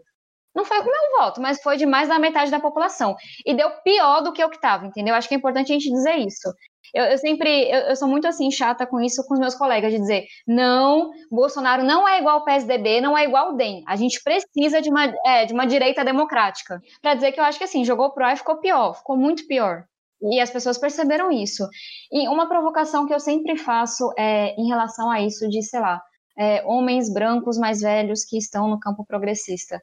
A: Não foi com o meu voto, mas foi de mais da metade da população. E deu pior do que o que tava, entendeu? Acho que é importante a gente dizer isso. Eu, eu sempre, eu, eu sou muito assim, chata com isso com os meus colegas, de dizer, não, Bolsonaro não é igual ao PSDB, não é igual ao DEM. A gente precisa de uma, é, de uma direita democrática. Pra dizer que eu acho que assim, jogou pro ar e ficou pior, ficou muito pior. E as pessoas perceberam isso. E uma provocação que eu sempre faço é em relação a isso de, sei lá, é, homens brancos mais velhos que estão no campo progressista.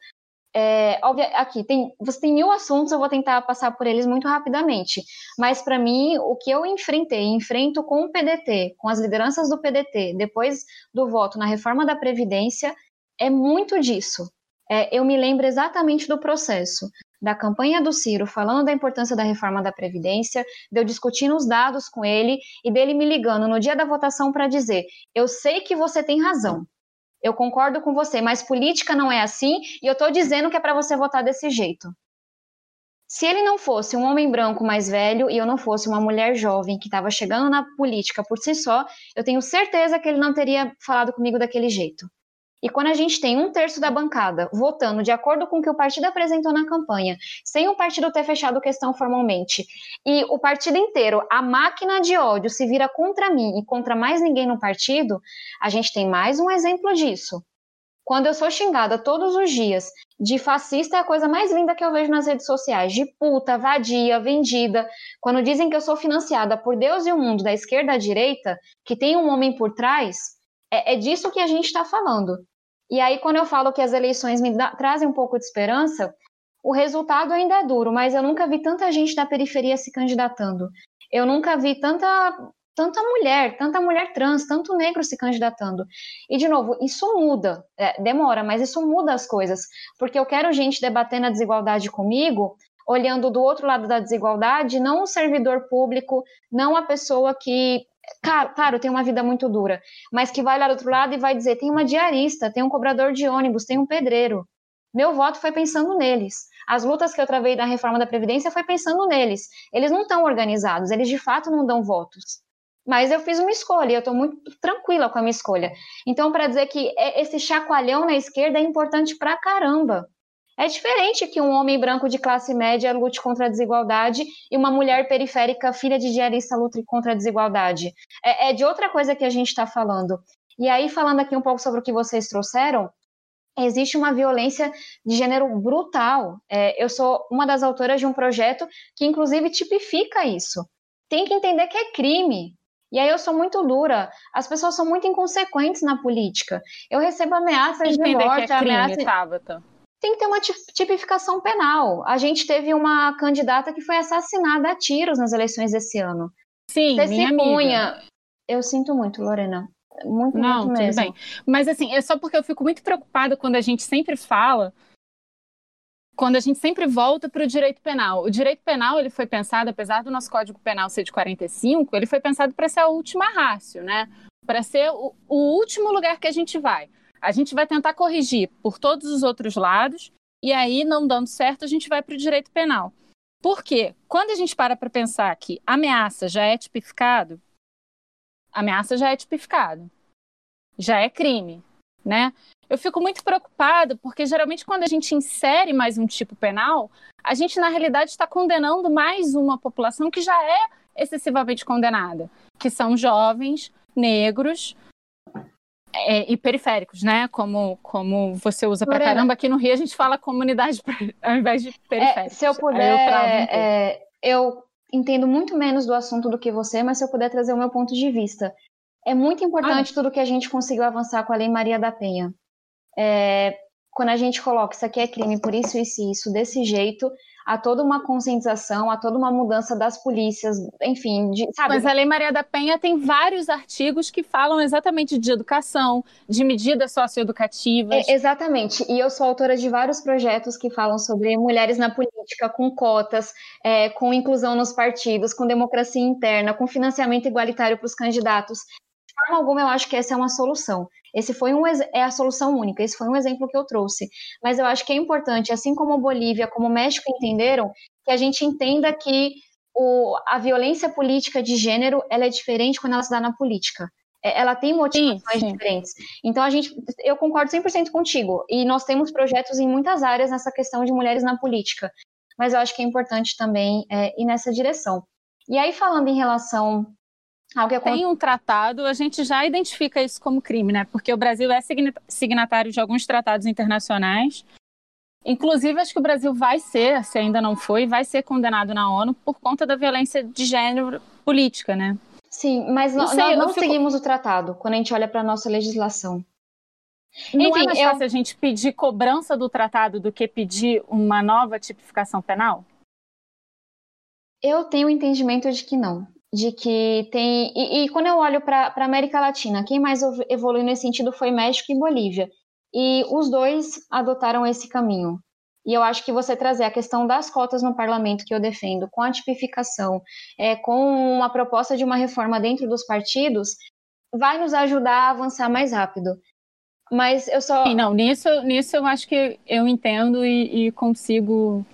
A: É, óbvio, aqui tem, você tem mil assuntos, eu vou tentar passar por eles muito rapidamente. Mas para mim, o que eu enfrentei, enfrento com o PDT, com as lideranças do PDT, depois do voto na reforma da Previdência, é muito disso. É, eu me lembro exatamente do processo da campanha do Ciro falando da importância da reforma da Previdência, de eu discutindo os dados com ele e dele me ligando no dia da votação para dizer: eu sei que você tem razão. Eu concordo com você, mas política não é assim e eu estou dizendo que é para você votar desse jeito. Se ele não fosse um homem branco mais velho e eu não fosse uma mulher jovem que estava chegando na política por si só, eu tenho certeza que ele não teria falado comigo daquele jeito. E quando a gente tem um terço da bancada votando de acordo com o que o partido apresentou na campanha, sem o partido ter fechado questão formalmente, e o partido inteiro, a máquina de ódio se vira contra mim e contra mais ninguém no partido, a gente tem mais um exemplo disso. Quando eu sou xingada todos os dias de fascista é a coisa mais linda que eu vejo nas redes sociais, de puta, vadia, vendida. Quando dizem que eu sou financiada por Deus e o mundo, da esquerda à direita, que tem um homem por trás, é, é disso que a gente está falando. E aí, quando eu falo que as eleições me da, trazem um pouco de esperança, o resultado ainda é duro, mas eu nunca vi tanta gente da periferia se candidatando. Eu nunca vi tanta, tanta mulher, tanta mulher trans, tanto negro se candidatando. E, de novo, isso muda, é, demora, mas isso muda as coisas, porque eu quero gente debatendo a desigualdade comigo, olhando do outro lado da desigualdade, não o servidor público, não a pessoa que Claro, tem uma vida muito dura, mas que vai olhar do outro lado e vai dizer: tem uma diarista, tem um cobrador de ônibus, tem um pedreiro. Meu voto foi pensando neles. As lutas que eu travei da reforma da Previdência foi pensando neles. Eles não estão organizados, eles de fato não dão votos. Mas eu fiz uma escolha, eu estou muito tranquila com a minha escolha. Então, para dizer que é, esse chacoalhão na esquerda é importante pra caramba. É diferente que um homem branco de classe média lute contra a desigualdade e uma mulher periférica, filha de diarista, lute contra a desigualdade. É, é de outra coisa que a gente está falando. E aí, falando aqui um pouco sobre o que vocês trouxeram, existe uma violência de gênero brutal. É, eu sou uma das autoras de um projeto que, inclusive, tipifica isso. Tem que entender que é crime. E aí eu sou muito dura. As pessoas são muito inconsequentes na política. Eu recebo ameaças de morte,
E: que é crime. Tabata
A: tem que ter uma tipificação penal. A gente teve uma candidata que foi assassinada a tiros nas eleições desse ano.
E: Sim, minha
A: punha.
E: Amiga.
A: Eu sinto muito, Lorena. Muito,
E: Não,
A: muito mesmo.
E: bem. Mas assim, é só porque eu fico muito preocupada quando a gente sempre fala, quando a gente sempre volta para o direito penal. O direito penal ele foi pensado, apesar do nosso Código Penal ser de 45, ele foi pensado para ser a última rácio, né? Para ser o, o último lugar que a gente vai. A gente vai tentar corrigir por todos os outros lados, e aí, não dando certo, a gente vai para o direito penal. Por quê? Quando a gente para para pensar que ameaça já é tipificado, ameaça já é tipificado, já é crime, né? Eu fico muito preocupada porque geralmente quando a gente insere mais um tipo penal, a gente na realidade está condenando mais uma população que já é excessivamente condenada, que são jovens, negros, é, e periféricos, né? Como, como você usa pra caramba. Aqui no Rio a gente fala comunidade ao invés de periféricos.
A: É, se eu puder, eu, um é, eu entendo muito menos do assunto do que você, mas se eu puder trazer o meu ponto de vista. É muito importante ah. tudo que a gente conseguiu avançar com a Lei Maria da Penha. É, quando a gente coloca isso aqui é crime por isso, isso e isso, desse jeito, há toda uma conscientização, há toda uma mudança das polícias, enfim, de, sabe?
E: Mas a Lei Maria da Penha tem vários artigos que falam exatamente de educação, de medidas socioeducativas.
A: É, exatamente, e eu sou autora de vários projetos que falam sobre mulheres na política, com cotas, é, com inclusão nos partidos, com democracia interna, com financiamento igualitário para os candidatos. De forma alguma, eu acho que essa é uma solução. Esse foi um, é a solução única, esse foi um exemplo que eu trouxe. Mas eu acho que é importante, assim como a Bolívia, como o México entenderam, que a gente entenda que o, a violência política de gênero ela é diferente quando ela se dá na política. É, ela tem motivações sim, sim. diferentes. Então, a gente, eu concordo 100% contigo. E nós temos projetos em muitas áreas nessa questão de mulheres na política. Mas eu acho que é importante também é, ir nessa direção. E aí, falando em relação
E: é Tem um tratado, a gente já identifica isso como crime, né? Porque o Brasil é signatário de alguns tratados internacionais. Inclusive, acho que o Brasil vai ser, se ainda não foi, vai ser condenado na ONU por conta da violência de gênero política, né?
A: Sim, mas não, sei, nós não fico... seguimos o tratado quando a gente olha para a nossa legislação.
E: Não Enfim, é mais eu... fácil a gente pedir cobrança do tratado do que pedir uma nova tipificação penal?
A: Eu tenho o entendimento de que não de que tem. E, e quando eu olho para a América Latina, quem mais evoluiu nesse sentido foi México e Bolívia. E os dois adotaram esse caminho. E eu acho que você trazer a questão das cotas no parlamento, que eu defendo, com a tipificação, é, com uma proposta de uma reforma dentro dos partidos, vai nos ajudar a avançar mais rápido. Mas eu só.
E: Sim, não, nisso, nisso eu acho que eu entendo e, e consigo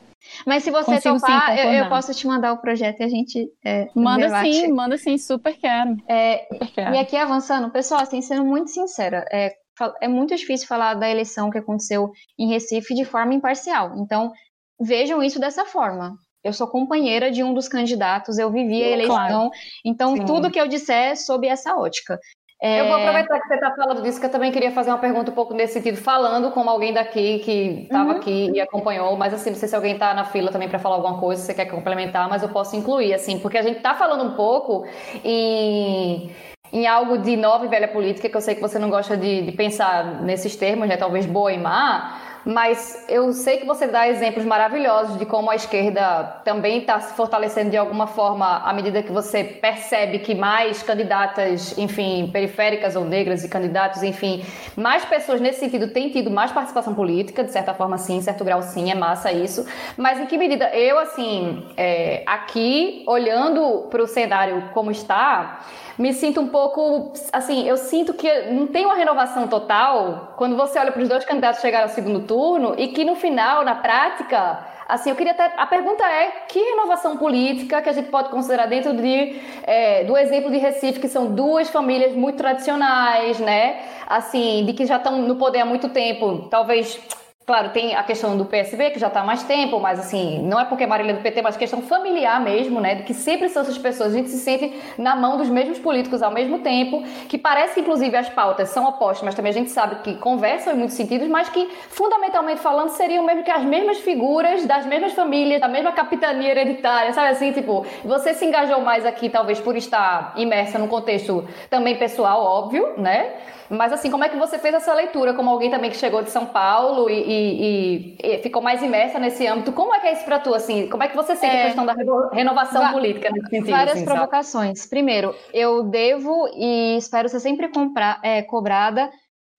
A: mas se você Consigo, topar, sim, eu, eu, posso te mandar o projeto e a gente é,
E: Manda
A: debate.
E: sim, manda sim, super quero.
A: É, super quero. E aqui avançando, pessoal, assim, sendo muito sincera, é, é muito difícil falar da eleição que aconteceu em Recife de forma imparcial. Então, vejam isso dessa forma. Eu sou companheira de um dos candidatos, eu vivi a eleição, claro. então Sim. tudo que eu disser é sob essa ótica.
B: É... Eu vou aproveitar que você está falando disso, que eu também queria fazer uma pergunta um pouco nesse sentido, falando como alguém daqui que estava uhum. aqui e acompanhou, mas assim, não sei se alguém está na fila também para falar alguma coisa, se você quer complementar, mas eu posso incluir, assim, porque a gente está falando um pouco em em algo de nova e velha política, que eu sei que você não gosta de, de pensar nesses termos, né? Talvez boa e má, mas eu sei que você dá exemplos maravilhosos de como a esquerda também está se fortalecendo de alguma forma à medida que você percebe que mais candidatas, enfim, periféricas ou negras e candidatos, enfim, mais pessoas nesse sentido têm tido mais participação política, de certa forma sim, em certo grau sim, é massa isso. Mas em que medida eu, assim, é, aqui, olhando para o cenário como está, me sinto um pouco, assim, eu sinto que não tem uma renovação total quando você olha para os dois candidatos chegar ao segundo turno e que no final, na prática, assim, eu queria até, a pergunta é que renovação política que a gente pode considerar dentro de, é, do exemplo de Recife, que são duas famílias muito tradicionais, né, assim, de que já estão no poder há muito tempo, talvez Claro, tem a questão do PSB, que já está há mais tempo, mas assim, não é porque é Marília do PT, mas questão familiar mesmo, né? De que sempre são essas pessoas, a gente se sente na mão dos mesmos políticos ao mesmo tempo, que parece inclusive, as pautas são opostas, mas também a gente sabe que conversam em muitos sentidos, mas que, fundamentalmente falando, seriam mesmo que as mesmas figuras das mesmas famílias, da mesma capitania hereditária, sabe assim? Tipo, você se engajou mais aqui, talvez por estar imersa num contexto também pessoal, óbvio, né? Mas assim, como é que você fez essa leitura como alguém também que chegou de São Paulo e, e, e ficou mais imersa nesse âmbito? Como é que é isso para tu, assim? Como é que você sente é, a questão da renovação política nesse sentido?
A: Várias
B: assim,
A: provocações. Sabe? Primeiro, eu devo e espero ser sempre comprar, é, cobrada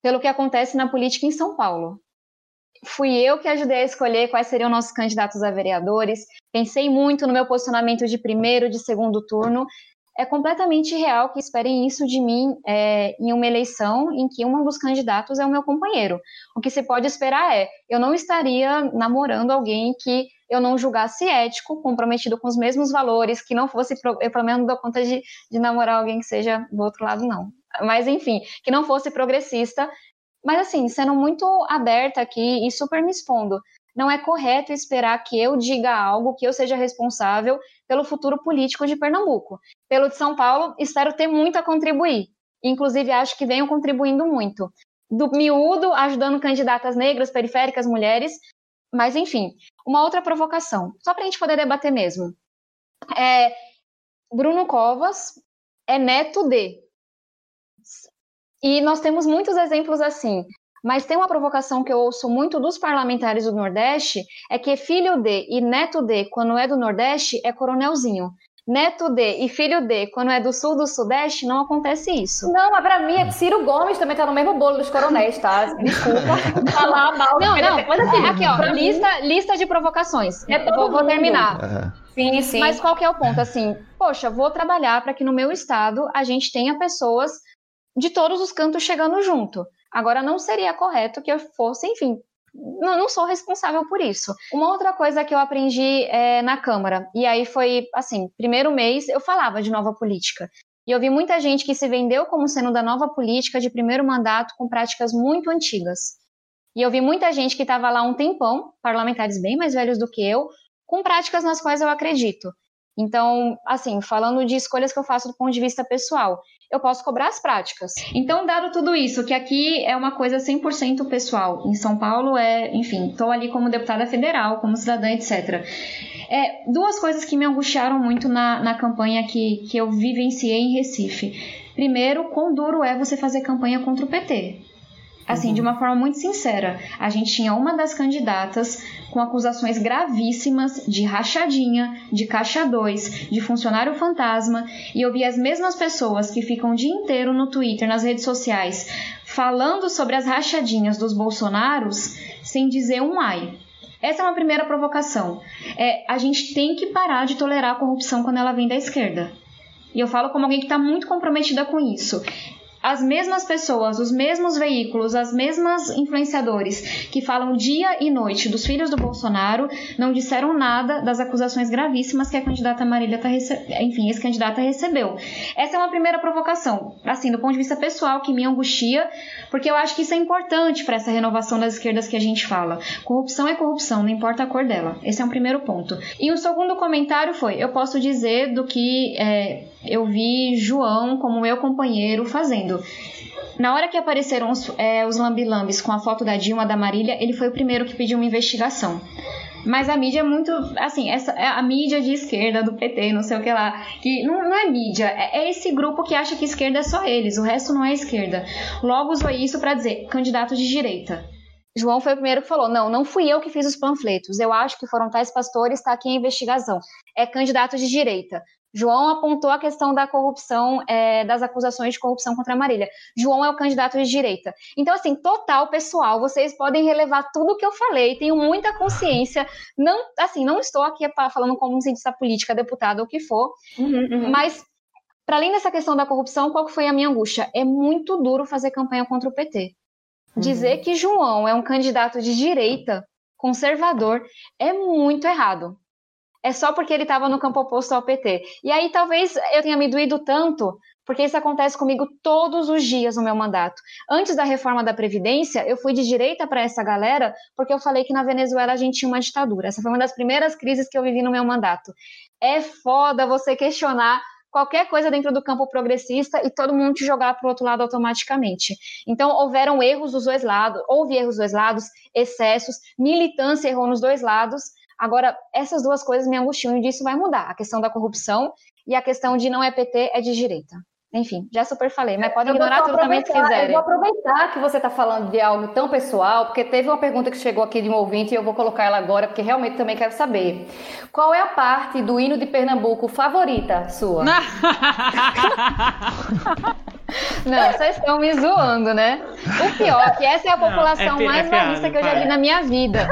A: pelo que acontece na política em São Paulo. Fui eu que ajudei a escolher quais seriam nossos candidatos a vereadores. Pensei muito no meu posicionamento de primeiro, de segundo turno é completamente real que esperem isso de mim é, em uma eleição em que um dos candidatos é o meu companheiro. O que se pode esperar é, eu não estaria namorando alguém que eu não julgasse ético, comprometido com os mesmos valores, que não fosse, eu pelo menos dou conta de, de namorar alguém que seja do outro lado, não. Mas enfim, que não fosse progressista, mas assim, sendo muito aberta aqui e super me expondo não é correto esperar que eu diga algo, que eu seja responsável pelo futuro político de Pernambuco. Pelo de São Paulo, espero ter muito a contribuir. Inclusive, acho que venho contribuindo muito. Do miúdo, ajudando candidatas negras, periféricas, mulheres. Mas, enfim, uma outra provocação, só para a gente poder debater mesmo. É, Bruno Covas é neto de. E nós temos muitos exemplos assim. Mas tem uma provocação que eu ouço muito dos parlamentares do Nordeste, é que filho de e neto de, quando é do Nordeste, é coronelzinho. Neto de e filho de, quando é do sul do sudeste, não acontece isso.
B: Não, mas pra mim, é Ciro Gomes também tá no mesmo bolo dos coronéis, tá? Desculpa falar
A: mal. Não, não, mas assim, aqui, ó, lista, lista de provocações. É vou, vou, terminar. Uhum. Sim, sim. Mas qual que é o ponto? Assim, poxa, vou trabalhar para que no meu estado a gente tenha pessoas de todos os cantos chegando junto. Agora, não seria correto que eu fosse, enfim, não, não, sou responsável por isso. Uma outra coisa que eu aprendi é, na Câmara, e aí foi assim: primeiro mês eu falava de nova política. E eu vi muita gente que se vendeu como sendo da nova política de primeiro mandato com práticas muito antigas. E eu vi muita gente que estava lá um tempão, parlamentares bem mais velhos do que eu, com práticas nas quais eu acredito. Então, assim, falando de escolhas que eu faço do ponto de vista pessoal, eu posso cobrar as práticas. Então, dado tudo isso, que aqui é uma coisa 100% pessoal, em São Paulo é, enfim, estou ali como deputada federal, como cidadã, etc. É, duas coisas que me angustiaram muito na, na campanha que, que eu vivenciei em Recife. Primeiro, quão duro é você fazer campanha contra o PT. Assim, uhum. de uma forma muito sincera, a gente tinha uma das candidatas com acusações gravíssimas de rachadinha, de caixa 2, de funcionário fantasma, e eu vi as mesmas pessoas que ficam o dia inteiro no Twitter, nas redes sociais, falando sobre as rachadinhas dos bolsonaros sem dizer um ai. Essa é uma primeira provocação. É, a gente tem que parar de tolerar a corrupção quando ela vem da esquerda. E eu falo como alguém que está muito comprometida com isso as mesmas pessoas, os mesmos veículos, as mesmas influenciadores que falam dia e noite dos filhos do Bolsonaro não disseram nada das acusações gravíssimas que a candidata Marília tá rece... enfim, esse candidata recebeu. Essa é uma primeira provocação, assim, do ponto de vista pessoal que me angustia, porque eu acho que isso é importante para essa renovação das esquerdas que a gente fala. Corrupção é corrupção, não importa a cor dela. Esse é um primeiro ponto. E o segundo comentário foi: eu posso dizer do que é, eu vi João como meu companheiro fazendo. Na hora que apareceram os, é, os lambilambes com a foto da Dilma da Marília, ele foi o primeiro que pediu uma investigação. Mas a mídia é muito. Assim, essa, é a mídia de esquerda, do PT, não sei o que lá. Que não, não é mídia, é, é, esse grupo que acha que esquerda é só eles, o resto não é esquerda. Logo usou isso para dizer candidato de direita. João foi o primeiro que falou: não, não fui eu que fiz os panfletos. Eu acho que foram tais pastores, está aqui a investigação. É candidato de direita. João apontou a questão da corrupção, é, das acusações de corrupção contra a Marília. João é o candidato de direita. Então, assim, total, pessoal, vocês podem relevar tudo o que eu falei, tenho muita consciência. Não, assim, não estou aqui falando como um cientista política, deputado ou o que for, uhum, uhum. mas para além dessa questão da corrupção, qual foi a minha angústia? É muito duro fazer campanha contra o PT. Dizer uhum. que João é um candidato de direita, conservador, é muito errado é só porque ele estava no campo oposto ao PT. E aí talvez eu tenha me doído tanto, porque isso acontece comigo todos os dias no meu mandato. Antes da reforma da Previdência, eu fui de direita para essa galera, porque eu falei que na Venezuela a gente tinha uma ditadura. Essa foi uma das primeiras crises que eu vivi no meu mandato. É foda você questionar qualquer coisa dentro do campo progressista e todo mundo te jogar para o outro lado automaticamente. Então, houveram erros dos dois lados, houve erros dos dois lados, excessos, militância errou nos dois lados, Agora, essas duas coisas me angustiam e disso vai mudar. A questão da corrupção e a questão de não é PT, é de direita. Enfim, já super falei, mas podem ignorar tudo também se quiserem.
B: Eu vou aproveitar que você está falando de algo tão pessoal, porque teve uma pergunta que chegou aqui de um ouvinte e eu vou colocar ela agora, porque realmente também quero saber. Qual é a parte do hino de Pernambuco favorita sua?
A: Não, vocês estão me zoando, né? O pior é que essa é a população não, é, mais é nazista que eu já vi na minha vida.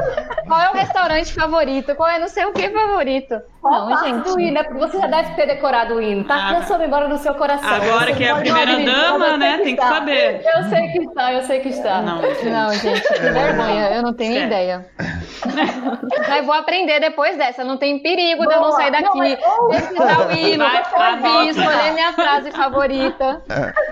A: Qual é o restaurante favorito? Qual é não sei o que favorito?
B: Não, gente. Do hino, é você já deve ter decorado o hino. Tá ah, transformando embora no seu coração.
C: Agora que é a primeira dama, né? Tem que saber.
B: Eu sei que está, eu sei que está.
A: Não, não gente, que vergonha. Eu não tenho ideia. Mas vou aprender depois dessa. Não tem perigo Boa. de eu não sair daqui, não, pesquisar o hino, ouvir, escolher minha frase favorita.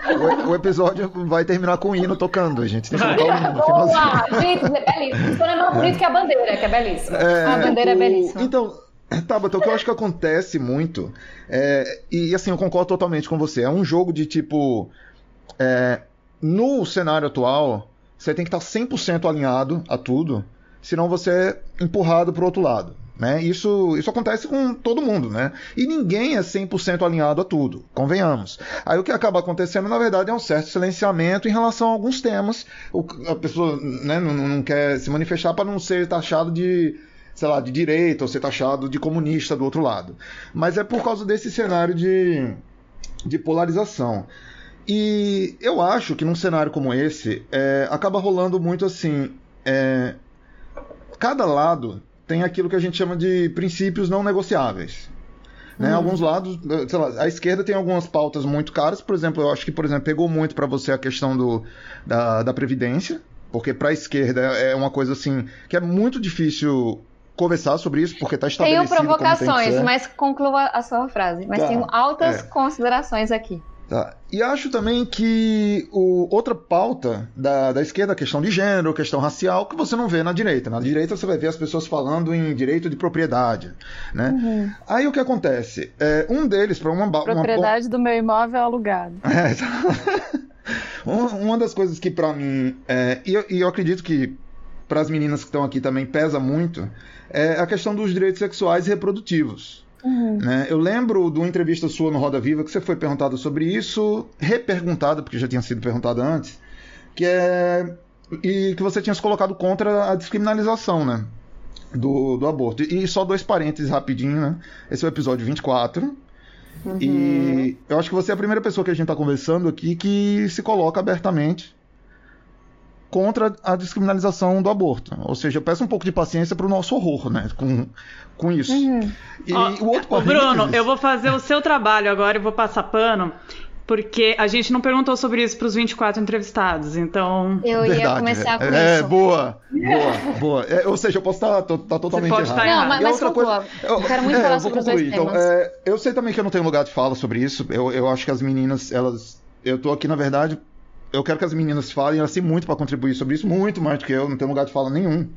G: É, o, o, episódio vai terminar com o hino tocando, gente. Tem que colocar o hino no
B: finalzinho. Gente, é belíssimo. Isso é mais bonito que a bandeira, que é belíssima. É,
A: a bandeira é o... é belíssima.
G: Então, Tabata, o que eu acho que acontece muito, é, e assim, eu concordo totalmente com você, é um jogo de tipo. É, no cenário atual, você tem que estar 100% alinhado a tudo, senão você é empurrado para o outro lado. Né? Isso, isso acontece com todo mundo, né? E ninguém é 100% alinhado a tudo, convenhamos. Aí o que acaba acontecendo, na verdade, é um certo silenciamento em relação a alguns temas. O, a pessoa né, não, não quer se manifestar para não ser taxado de sei lá, de direita ou ser taxado de comunista do outro lado. Mas é por causa desse cenário de, de polarização. E eu acho que num cenário como esse, é, acaba rolando muito assim. É, cada lado tem aquilo que a gente chama de princípios não negociáveis. Né? Hum. Alguns lados, sei lá, a esquerda tem algumas pautas muito caras, por exemplo, eu acho que, por exemplo, pegou muito para você a questão do, da, da Previdência, porque para a esquerda é uma coisa assim que é muito difícil conversar sobre isso, porque está estabelecido
A: Tenho provocações, mas conclua a sua frase. Mas tá, tenho altas é. considerações aqui.
G: Tá. E acho também que o, outra pauta da, da esquerda, a questão de gênero, questão racial, que você não vê na direita. Na direita você vai ver as pessoas falando em direito de propriedade. Né? Uhum. Aí o que acontece? É, um deles, para uma.
E: Propriedade uma... do meu imóvel alugado.
G: É, uma das coisas que para mim. É, e, eu, e eu acredito que para as meninas que estão aqui também pesa muito é a questão dos direitos sexuais e reprodutivos. Uhum. Né? Eu lembro de uma entrevista sua no Roda Viva que você foi perguntado sobre isso, reperguntado, porque já tinha sido perguntado antes, que é. E que você tinha se colocado contra a descriminalização, né? Do, do aborto. E só dois parênteses rapidinho, né? Esse é o episódio 24. Uhum. E eu acho que você é a primeira pessoa que a gente está conversando aqui que se coloca abertamente contra a descriminalização do aborto. Ou seja, eu peço um pouco de paciência para o nosso horror, né? Com, com isso. Uhum.
C: E o outro Bruno, eu vou fazer o seu trabalho agora e vou passar pano. Porque a gente não perguntou sobre isso para os 24 entrevistados, então.
A: Eu ia
G: Verdade,
A: começar com
G: é,
A: isso.
G: É, boa, boa, boa. É, ou seja, eu posso estar tô- tá totalmente
C: pode
G: errado.
C: estar
A: Não,
C: errado.
A: mas, mas
G: outra
A: conclua. Eu quero muito
G: é,
A: falar sobre os dois
G: concluir. Então,
A: temas.
G: é, eu sei também que eu não tenho lugar de fala sobre isso. Eu, eu acho que as meninas, elas. Eu tô aqui, na verdade. Eu quero que as meninas falem, elas têm muito para contribuir sobre isso, muito mais do que eu, não tenho lugar de fala nenhum.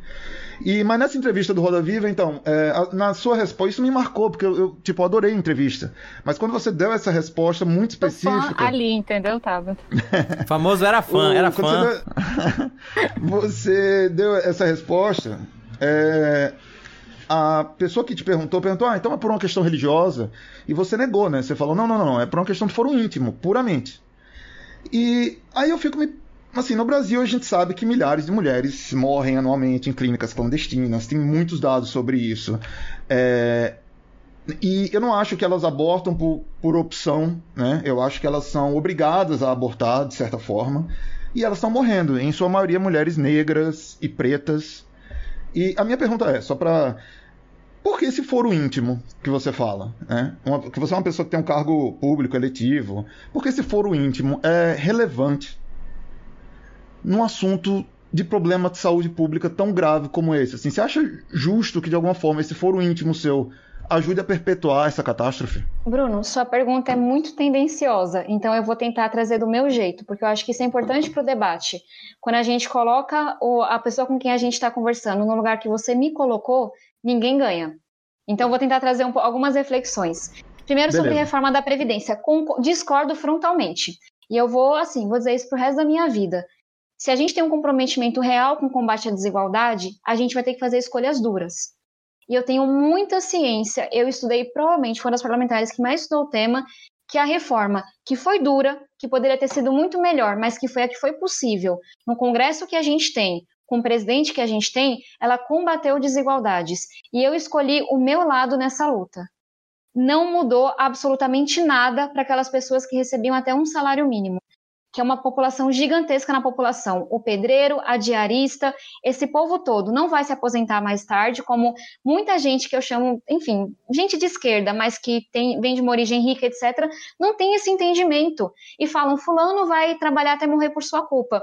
G: E, mas nessa entrevista do Roda Viva, então, é, a- na sua resposta, isso me marcou, porque eu, eu, tipo, adorei a entrevista. Mas quando você deu essa resposta muito
E: Tô fã
G: específica.
E: ali, entendeu, Tava?
D: O famoso era fã,
G: O-
D: era
G: quando
D: fã.
G: Você deu, você deu essa resposta. é, a pessoa que te perguntou perguntou: Ah, então é por uma questão religiosa. E você negou, né? Você falou: Não, não, não, não. É por uma questão de foro íntimo, puramente. E aí eu fico me. Assim, no Brasil a gente sabe que milhares de mulheres morrem anualmente em clínicas clandestinas, tem muitos dados sobre isso. É, e eu não acho que elas abortam por, por opção, né? Eu acho que elas são obrigadas a abortar, de certa forma. E elas estão morrendo, em sua maioria mulheres negras e pretas. E a minha pergunta é, só para por que esse foro íntimo que você fala? Né? Uma, que você é uma pessoa que tem um cargo público, eletivo. Por que esse foro íntimo é relevante num assunto de problema de saúde pública tão grave como esse? Assim, você acha justo que, de alguma forma, esse foro íntimo seu ajude a perpetuar essa catástrofe?
A: Bruno, sua pergunta é muito tendenciosa, então eu vou tentar trazer do meu jeito, porque eu acho que isso é importante para o debate. Quando a gente coloca o- a pessoa com quem a gente está conversando no lugar que você me colocou, ninguém ganha. Então vou tentar trazer um algumas reflexões. Primeiro sobre a
G: Beleza.
A: reforma da Previdência. Conco- discordo frontalmente. E eu vou, assim, vou dizer isso pro resto da minha vida. Se a gente tem um comprometimento real com o combate à desigualdade, a gente vai ter que fazer escolhas duras. E eu tenho muita ciência, eu estudei, provavelmente, foi uma das parlamentares que mais estudou o tema, que a reforma, que foi dura, que poderia ter sido muito melhor, mas que foi a que foi possível, no Congresso que a gente tem, com o presidente que a gente tem, ela combateu desigualdades. E eu escolhi o meu lado nessa luta. Não mudou absolutamente nada para aquelas pessoas que recebiam até um salário mínimo, que é uma população gigantesca na população. O pedreiro, a diarista, esse povo todo não vai se aposentar mais tarde, como muita gente que eu chamo, enfim, gente de esquerda, mas que tem, vem de uma origem rica, etc., não tem esse entendimento. E falam, fulano vai trabalhar até morrer por sua culpa.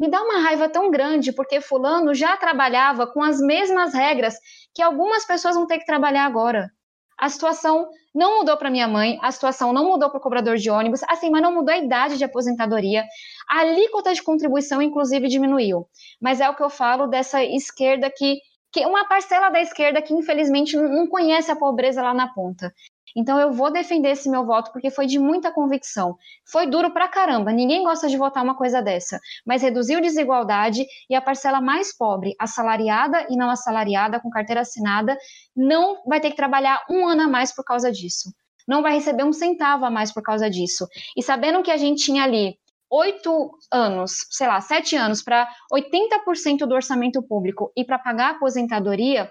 A: Me dá uma raiva tão grande, porque fulano já trabalhava com as mesmas regras que algumas pessoas vão ter que trabalhar agora. A situação não mudou para minha mãe, a situação não mudou para o cobrador de ônibus, assim, mas não mudou a idade de aposentadoria. A alíquota de contribuição, inclusive, diminuiu. Mas é o que eu falo dessa esquerda que, que uma parcela da esquerda que, infelizmente, não não conhece a pobreza lá na ponta. Então eu vou defender esse meu voto porque foi de muita convicção. Foi duro pra caramba, ninguém gosta de votar uma coisa dessa, mas reduziu desigualdade e a parcela mais pobre, assalariada e não assalariada, com carteira assinada, não vai ter que trabalhar um ano a mais por causa disso. Não vai receber um centavo a mais por causa disso. E sabendo que a gente tinha ali oito anos, sei lá, sete anos para 80% do orçamento público e para pagar a aposentadoria,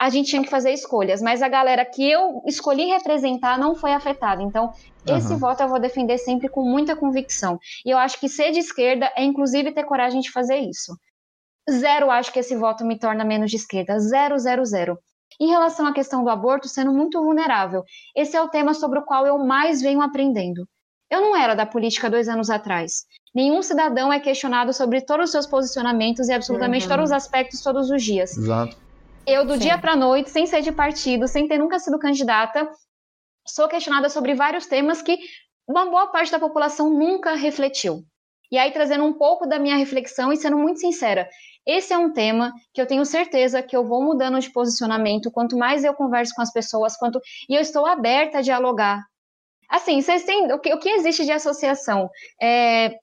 A: a gente tinha que fazer escolhas. Mas a galera que eu escolhi representar não foi afetada. Então, esse
G: Aham.
A: voto eu vou defender sempre com muita convicção. E eu acho que ser de esquerda é, inclusive, ter coragem de fazer isso. Zero acho que esse voto me torna menos de esquerda. Zero, zero, zero. Em relação à questão do aborto, sendo muito vulnerável, esse é o tema sobre o qual eu mais venho aprendendo. Eu não era da política dois anos atrás. Nenhum cidadão é questionado sobre todos os seus posicionamentos e absolutamente
B: Uhum.
A: todos os aspectos todos os dias.
G: Exato.
A: Eu, do
B: Sim.
A: dia para noite, sem ser de partido, sem ter nunca sido candidata, sou questionada sobre vários temas que uma boa parte da população nunca refletiu. E aí, trazendo um pouco da minha reflexão e sendo muito sincera, esse é um tema que eu tenho certeza que eu vou mudando de posicionamento quanto mais eu converso com as pessoas, quanto e eu estou aberta a dialogar. Assim, vocês têm o que, o que existe de associação é,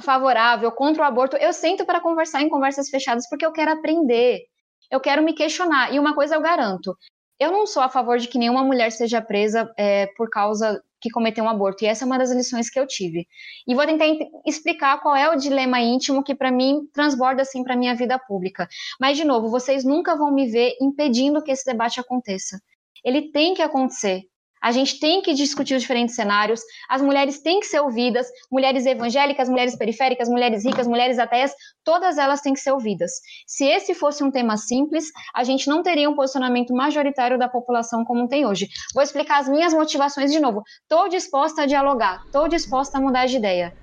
A: favorável contra o aborto? Eu sento para conversar em conversas fechadas porque eu quero aprender, eu quero me questionar. E uma coisa eu garanto: eu não sou a favor de que nenhuma mulher seja presa é, por causa que cometeu um aborto. E essa é uma das lições que eu tive. E vou tentar ent- explicar qual é o dilema íntimo que para mim transborda assim para minha vida pública. Mas de novo, vocês nunca vão me ver impedindo que esse debate aconteça. Ele tem que acontecer. A gente tem que discutir os diferentes cenários, as mulheres têm que ser ouvidas, mulheres evangélicas, mulheres periféricas, mulheres ricas, mulheres ateias, todas elas têm que ser ouvidas. Se esse fosse um tema simples, a gente não teria um posicionamento majoritário da população como tem hoje. Vou explicar as minhas motivações de novo. Estou disposta a dialogar, estou disposta a mudar de ideia.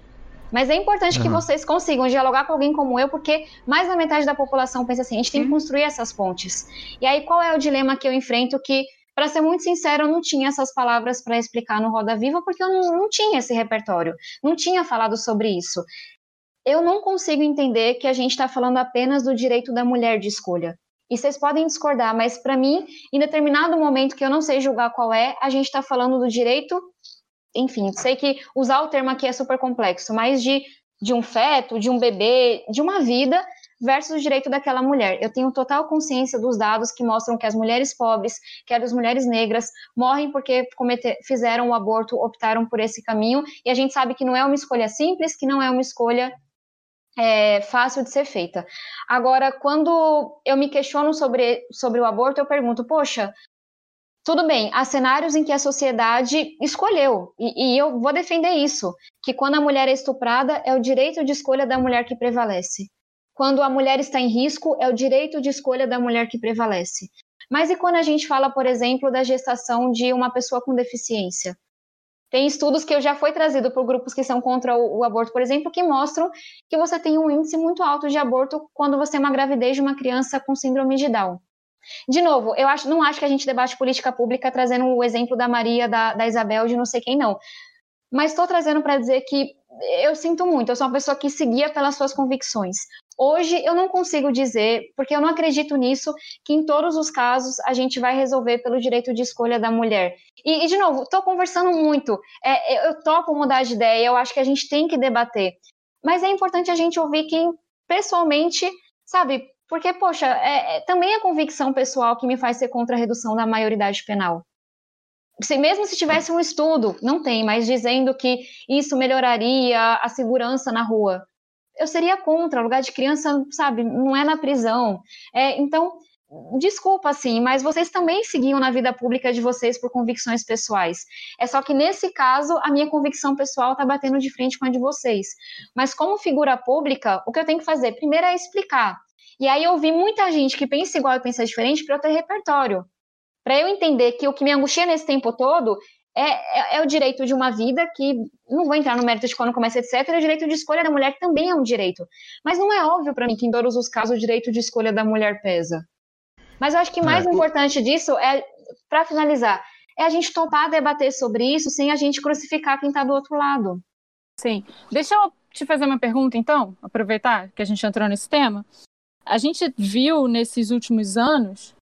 A: Mas é importante uhum. que vocês consigam dialogar com alguém como eu, porque mais da metade da população pensa assim: a gente tem que construir essas pontes. E aí, qual é o dilema que eu enfrento que para ser muito sincero, eu não tinha essas palavras para explicar no Roda Viva, porque eu não, não tinha esse repertório, não tinha falado sobre isso. Eu não consigo entender que a gente está falando apenas do direito da mulher de escolha. E vocês podem discordar, mas para mim, em determinado momento que eu não sei julgar qual é, a gente está falando do direito. Enfim, sei que usar o termo aqui é super complexo, mas de, de um feto, de um bebê, de uma vida versus o direito daquela mulher. Eu tenho total consciência dos dados que mostram que as mulheres pobres, que as mulheres negras, morrem porque cometer, fizeram o aborto, optaram por esse caminho, e a gente sabe que não é uma escolha simples, que não é uma escolha é, fácil de ser feita. Agora, quando eu me questiono sobre, sobre o aborto, eu pergunto, poxa, tudo bem, há cenários em que a sociedade escolheu, e, e, eu vou defender isso, que quando a mulher é estuprada, é o direito de escolha da mulher que prevalece. Quando a mulher está em risco, é o direito de escolha da mulher que prevalece. Mas e quando a gente fala, por exemplo, da gestação de uma pessoa com deficiência? Tem estudos que eu já foi trazido por grupos que são contra o, o, aborto, por exemplo, que mostram que você tem um índice muito alto de aborto quando você é uma gravidez de uma criança com síndrome de Down. De novo, eu acho, não acho que a gente debate política pública trazendo o exemplo da Maria, da, da Isabel, de não sei quem, não. Mas estou trazendo para dizer que eu sinto muito, eu sou uma pessoa que seguia pelas suas convicções. Hoje eu não consigo dizer, porque eu não acredito nisso, que em todos os casos a gente vai resolver pelo direito de escolha da mulher. E, e de novo, estou conversando muito, é, eu topo mudar de ideia, eu acho que a gente tem que debater. Mas é importante a gente ouvir quem pessoalmente, sabe, porque, poxa, é, é, também é convicção pessoal que me faz ser contra a redução da maioridade penal. Se, mesmo se tivesse um estudo, não tem, mas dizendo que isso melhoraria a segurança na rua eu seria contra. O lugar de criança, sabe, não é na prisão. É, então, desculpa, assim, mas vocês também seguiam na vida pública de vocês por convicções pessoais. É só que nesse caso, a minha convicção pessoal está batendo de frente com a de vocês. Mas como figura pública, o que eu tenho que fazer? Primeiro é explicar. E aí eu vi muita gente que pensa igual e pensa diferente para eu ter repertório. Para eu entender que o que me angustia nesse tempo todo é, é, é, o direito de uma vida que, não vou entrar no mérito de quando começa, etc., é o direito de escolha da mulher, que também é um direito. Mas não é óbvio para mim que em todos os casos o direito de escolha da mulher pesa. Mas eu acho que mais é, importante disso é, para finalizar, é a gente topar debater sobre isso sem a gente crucificar quem está do outro lado.
E: Sim. Deixa eu te fazer uma pergunta, então, aproveitar que a gente entrou nesse tema. A gente viu nesses últimos anos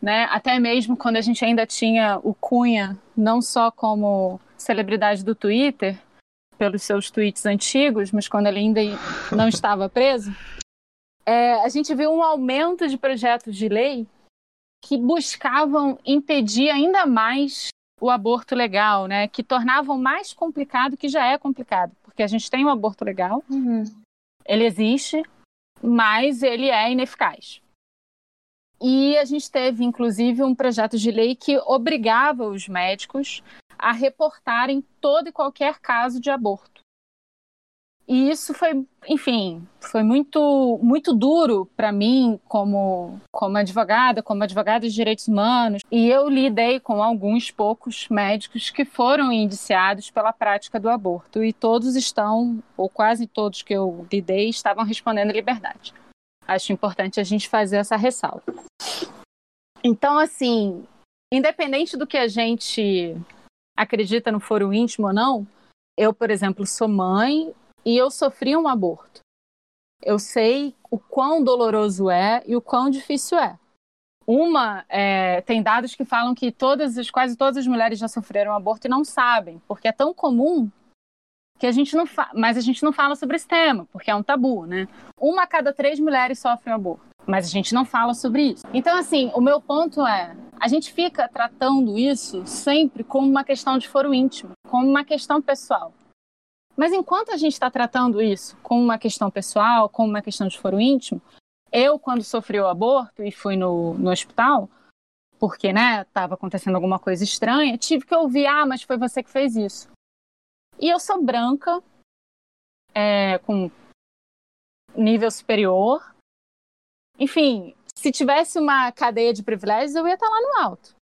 E: né? Até mesmo quando a gente ainda tinha o Cunha não só como celebridade do Twitter, pelos seus tweets antigos, mas quando ele ainda não estava preso, é, a gente viu um aumento de projetos de lei que buscavam impedir ainda mais o aborto legal, né? Que tornavam mais complicado que já é complicado, porque a gente tem o aborto legal, uhum. ele existe, mas ele é ineficaz. E a gente teve, inclusive, um projeto de lei que obrigava os médicos a reportarem todo e qualquer caso de aborto. E isso foi, enfim, foi muito, muito duro para mim como, como advogada, como advogada de direitos humanos. E eu lidei com alguns poucos médicos que foram indiciados pela prática do aborto. E todos estão, ou quase todos que eu lidei, estavam respondendo liberdade. Acho importante a gente fazer essa ressalva. Então, assim, independente do que a gente acredita no foro íntimo ou não, eu, por exemplo, sou mãe e eu sofri um aborto. Eu sei o quão doloroso é e o quão difícil é. Uma, é, tem dados que falam que todas, quase todas as mulheres já sofreram aborto e não sabem, porque é tão comum que a gente não mas a gente não fala sobre esse tema, porque é um tabu, né? Uma a cada três mulheres sofrem aborto, mas a gente não fala sobre isso. Então, assim, o meu ponto é, a gente fica tratando isso sempre como uma questão de foro íntimo, como uma questão pessoal. Mas enquanto a gente está tratando isso como uma questão pessoal, como uma questão de foro íntimo, eu, quando sofri o aborto e fui no, no hospital, porque, né, estava acontecendo alguma coisa estranha, tive que ouvir, ah, mas foi você que fez isso. E eu sou branca, é, com nível superior. Enfim, se tivesse uma cadeia de privilégios, eu ia estar lá no alto.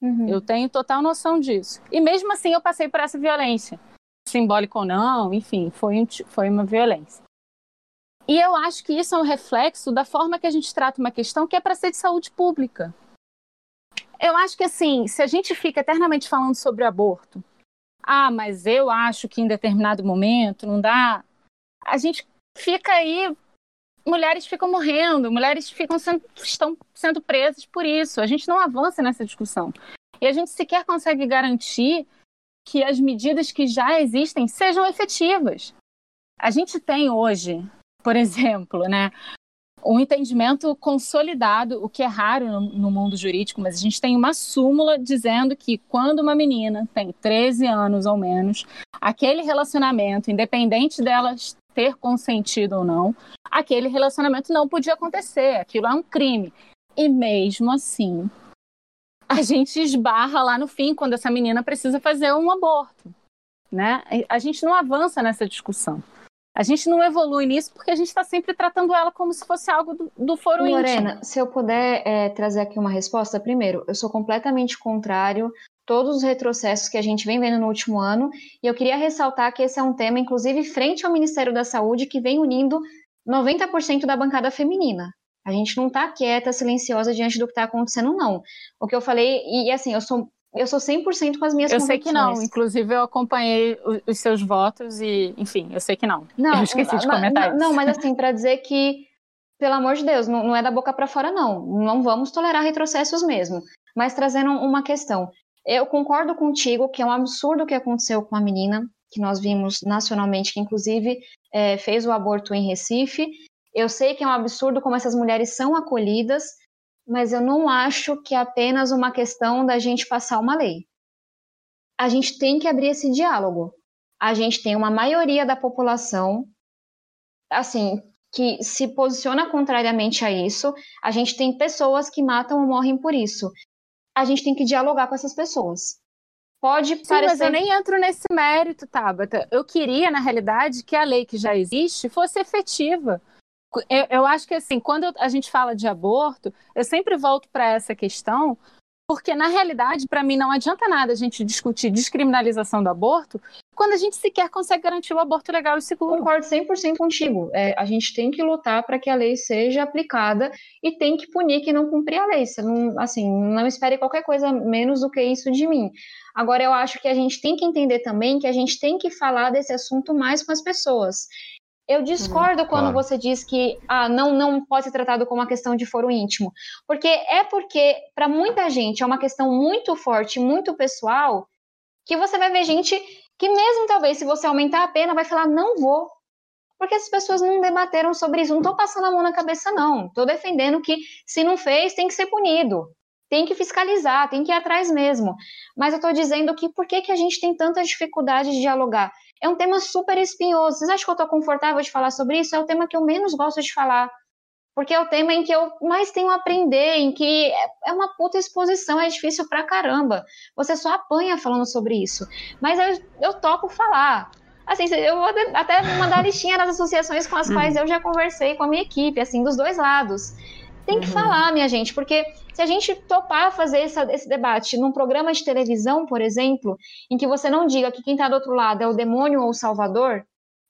E: Uhum. Eu tenho total noção disso. E mesmo assim, eu passei por essa violência. Simbólica ou não, enfim, foi, um, foi uma violência. E eu acho que isso é um reflexo da forma que a gente trata uma questão que é para ser de saúde pública. Eu acho que, assim, se a gente fica eternamente falando sobre aborto, ah, mas eu acho que em determinado momento não dá, a gente fica aí, mulheres ficam morrendo, mulheres ficam sendo, estão sendo presas por isso. A gente não avança nessa discussão. E a gente sequer consegue garantir que as medidas que já existem sejam efetivas. A gente tem hoje, por exemplo, né, um entendimento consolidado, o que é raro no, no, mundo jurídico, mas a gente tem uma súmula dizendo que quando uma menina tem 13 anos ou menos, aquele relacionamento, independente delas ter consentido ou não, aquele relacionamento não podia acontecer, aquilo é um crime. E mesmo assim, a gente esbarra lá no fim quando essa menina precisa fazer um aborto, né? A gente não avança nessa discussão. A gente não evolui nisso porque a gente está sempre tratando ela como se fosse algo do, do foro
A: Lorena,
E: íntimo.
A: se eu puder é, trazer aqui uma resposta, primeiro, eu sou completamente contrário todos os retrocessos que a gente vem vendo no último ano, e eu queria ressaltar que esse é um tema, inclusive, frente ao Ministério da Saúde, que vem unindo 90% da bancada feminina. A gente não está quieta, silenciosa diante do que está acontecendo, não. O que eu falei, e assim, eu sou eu sou 100% com as minhas
E: eu sei que não. Inclusive, eu acompanhei os seus votos e, enfim, eu sei que não. Não, eu esqueci de comentar
A: não, isso. Não, mas assim, para dizer que, pelo amor de Deus, não, não é da boca para fora, não. Não vamos tolerar retrocessos mesmo. Mas trazendo uma questão. Eu concordo contigo que é um absurdo o que aconteceu com a menina, que nós vimos nacionalmente, que inclusive é, fez o aborto em Recife. Eu sei que é um absurdo como essas mulheres são acolhidas, mas eu não acho que é apenas uma questão da gente passar uma lei. A gente tem que abrir esse diálogo. A gente tem uma maioria da população, assim, que se posiciona contrariamente a isso. A gente tem pessoas que matam ou morrem por isso. A gente tem que dialogar com essas pessoas. Pode
E: Sim,
A: parecer...
E: mas eu nem entro nesse mérito, Tabata. Eu queria, na realidade, que a lei que já existe fosse efetiva. Eu, eu acho que, assim, quando a gente fala de aborto, eu sempre volto para essa questão, porque, na realidade, para mim, não adianta nada a gente discutir descriminalização do aborto quando a gente sequer consegue garantir o aborto legal e seguro.
A: Concordo 100% contigo. É, a gente tem que lutar para que a lei seja aplicada e tem que punir quem não cumprir a lei. Você não, assim, não espere qualquer coisa menos do que isso de mim. Agora, eu acho que a gente tem que entender também que a gente tem que falar desse assunto mais com as pessoas. Eu discordo hum, quando claro. você diz que ah, não, não pode ser tratado como uma questão de foro íntimo. Porque é porque, para muita gente, é uma questão muito forte, muito pessoal, que você vai ver gente que, mesmo talvez, se você aumentar a pena, vai falar, não vou. Porque as pessoas não debateram sobre isso. Não estou passando a mão na cabeça, não. Estou defendendo que, se não fez, tem que ser punido. Tem que fiscalizar, tem que ir atrás mesmo. Mas eu estou dizendo que por que, que a gente tem tanta dificuldade de dialogar? É um tema super espinhoso. Vocês acham que eu estou confortável de falar sobre isso? É o tema que eu menos gosto de falar. Porque é o tema em que eu mais tenho a aprender, em que é uma puta exposição, é difícil pra caramba. Você só apanha falando sobre isso. Mas eu, eu topo falar. Assim, eu vou até mandar a listinha das associações com as quais eu já conversei com a minha equipe, assim, dos dois lados. Tem que uhum. falar, minha gente, porque se a gente topar fazer essa, esse debate num programa de televisão, por exemplo, em que você não diga que quem está do outro lado é o demônio ou o salvador,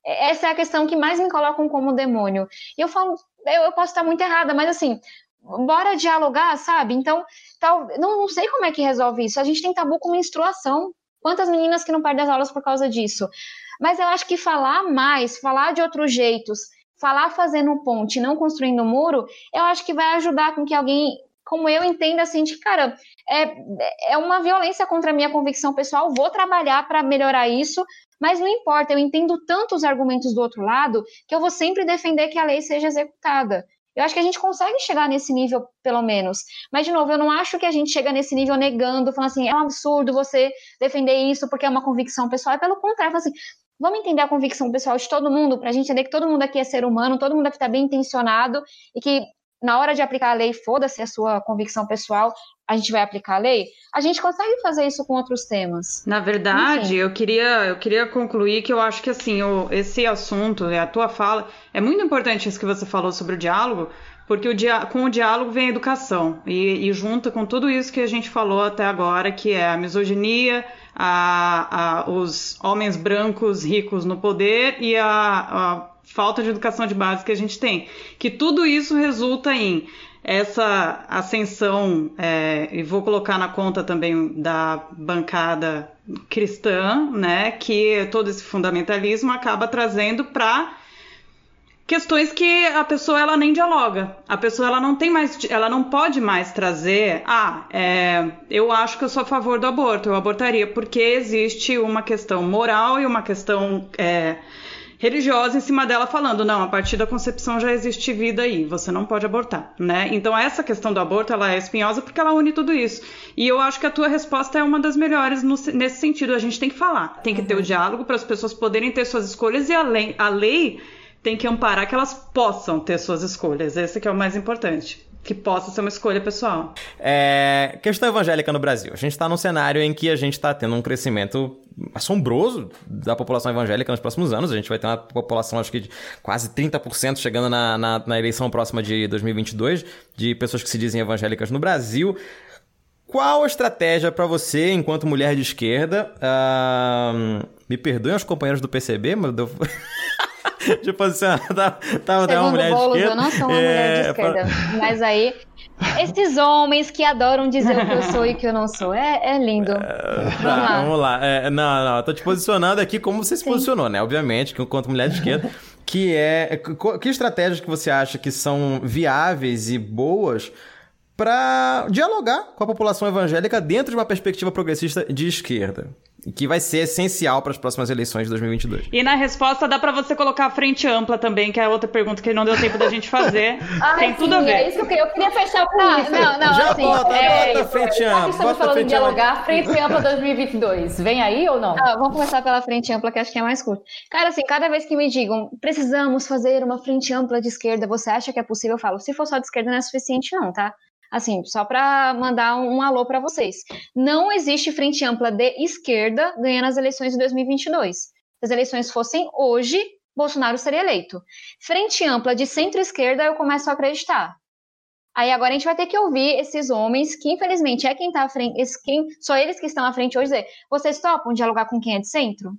A: é, essa é a questão que mais me colocam como demônio. E eu falo, eu, eu posso estar muito errada, mas assim, bora dialogar, sabe? Então, tal, não, não sei como é que resolve isso. A gente tem tabu com menstruação. Quantas meninas que não perdem as aulas por causa disso? Mas eu acho que falar mais, falar de outros jeitos, falar fazendo ponte, não construindo muro, eu acho que vai ajudar com que alguém como eu entenda assim de cara, é, é uma violência contra a minha convicção pessoal, vou trabalhar para melhorar isso, mas não importa, eu entendo tanto os argumentos do outro lado que eu vou sempre defender que a lei seja executada. Eu acho que a gente consegue chegar nesse nível, pelo menos. Mas, de novo, eu não acho que a gente chega nesse nível negando, falando assim, é um absurdo você defender isso porque é uma convicção pessoal. É pelo contrário, assim, Vamos entender a convicção pessoal de todo mundo, para a gente entender que todo mundo aqui é ser humano, todo mundo aqui está bem intencionado e que na hora de aplicar a lei, foda-se a sua convicção pessoal, a gente vai aplicar a lei, a gente consegue fazer isso com outros temas.
C: Na verdade, eu queria, eu queria concluir que eu acho que assim, o, esse assunto, a tua fala, é muito importante isso que você falou sobre o diálogo, porque o com o diálogo vem a educação, e, e junta com tudo isso que a gente falou até agora, que é a misoginia, a, a, os homens brancos ricos no poder e a, a falta de educação de base que a gente tem. Que tudo isso resulta em essa ascensão, é, e vou colocar na conta também da bancada cristã, né, que todo esse fundamentalismo acaba trazendo para questões que a pessoa ela nem dialoga. A pessoa ela não tem mais, ela não pode mais trazer, ah, é, eu acho que eu sou a favor do aborto, eu abortaria, porque existe uma questão moral e uma questão é, religiosa em cima dela falando, não, a partir da concepção já existe vida aí, você não pode abortar, né? Então essa questão do aborto, ela é espinhosa porque ela une tudo isso. E eu acho que a tua resposta é uma das melhores no, nesse sentido, a gente tem que falar, tem que ter o diálogo para as pessoas poderem ter suas escolhas e a lei, a lei tem que amparar que elas possam ter suas escolhas, esse que é o mais importante que possa ser uma escolha pessoal.
D: É, questão evangélica no Brasil. A gente está num cenário em que a gente está tendo um crescimento assombroso da população evangélica nos próximos anos. A gente vai ter uma população, acho que de quase 30% chegando na, na, na eleição próxima de 2022, de pessoas que se dizem evangélicas no Brasil. Qual a estratégia para você, enquanto mulher de esquerda? Uh, me perdoem os companheiros do PCB, mas eu... tipo assim, tava, tava
A: uma
D: mulher
A: Boulos,
D: de esquerda.
A: Eu não sou uma é, mulher de esquerda. Mas aí, esses homens que adoram dizer o que eu sou e o que eu não sou. É, é lindo.
D: Vamos tá, lá. Vamos lá. É, não, não, tô te posicionando aqui como você se Sim. posicionou, né? Obviamente, que enquanto mulher de esquerda. que é. Que estratégias que você acha que são viáveis e boas para dialogar com a população evangélica dentro de uma perspectiva progressista de esquerda? que vai ser essencial para as próximas eleições de 2022.
C: E na resposta dá para você colocar a frente ampla também, que é outra pergunta que não deu tempo da gente fazer. ah, Tem sim, tudo a ver.
H: É isso que eu queria fechar com
A: ah,
H: isso.
A: Não, não,
D: Já
A: assim,
D: bota, é, bota a frente ampla.
B: Estamos falando em dialogar, frente ampla 2022. Vem aí ou não?
A: Ah, vamos começar pela frente ampla, que acho que é mais curto. Cara, assim, cada vez que me digam, precisamos fazer uma frente ampla de esquerda, você acha que é possível? Eu falo, se for só de esquerda não é suficiente não, tá? Assim, só para mandar um, alô para vocês. Não existe frente ampla de esquerda ganhando as eleições de 2022. Se as eleições fossem hoje, Bolsonaro seria eleito. Frente ampla de centro-esquerda, eu começo a acreditar. Aí agora a gente vai ter que ouvir esses homens, que infelizmente é quem está à frente, quem, só eles que estão à frente hoje, dizer: vocês topam dialogar com quem é de centro?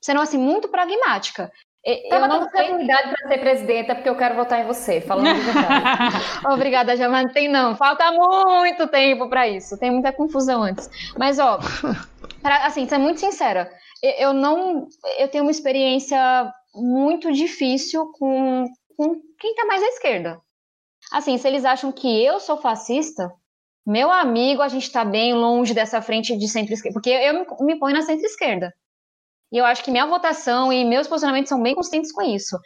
A: Sendo assim, muito pragmática.
B: Eu não tenho idade para ser presidenta porque eu quero votar em você, falando de verdade.
A: Obrigada, Jamanta. Tem não, falta muito tempo para isso. Tem muita confusão antes. Mas ó, pra, assim, ser muito sincera, eu não, eu tenho uma experiência muito difícil com, com quem está mais à esquerda. Assim, se eles acham que eu sou fascista, meu amigo, a gente está bem longe dessa frente de centro-esquerda, porque eu me, me ponho na centro-esquerda. E eu acho que minha votação e meus posicionamentos são bem consistentes com isso.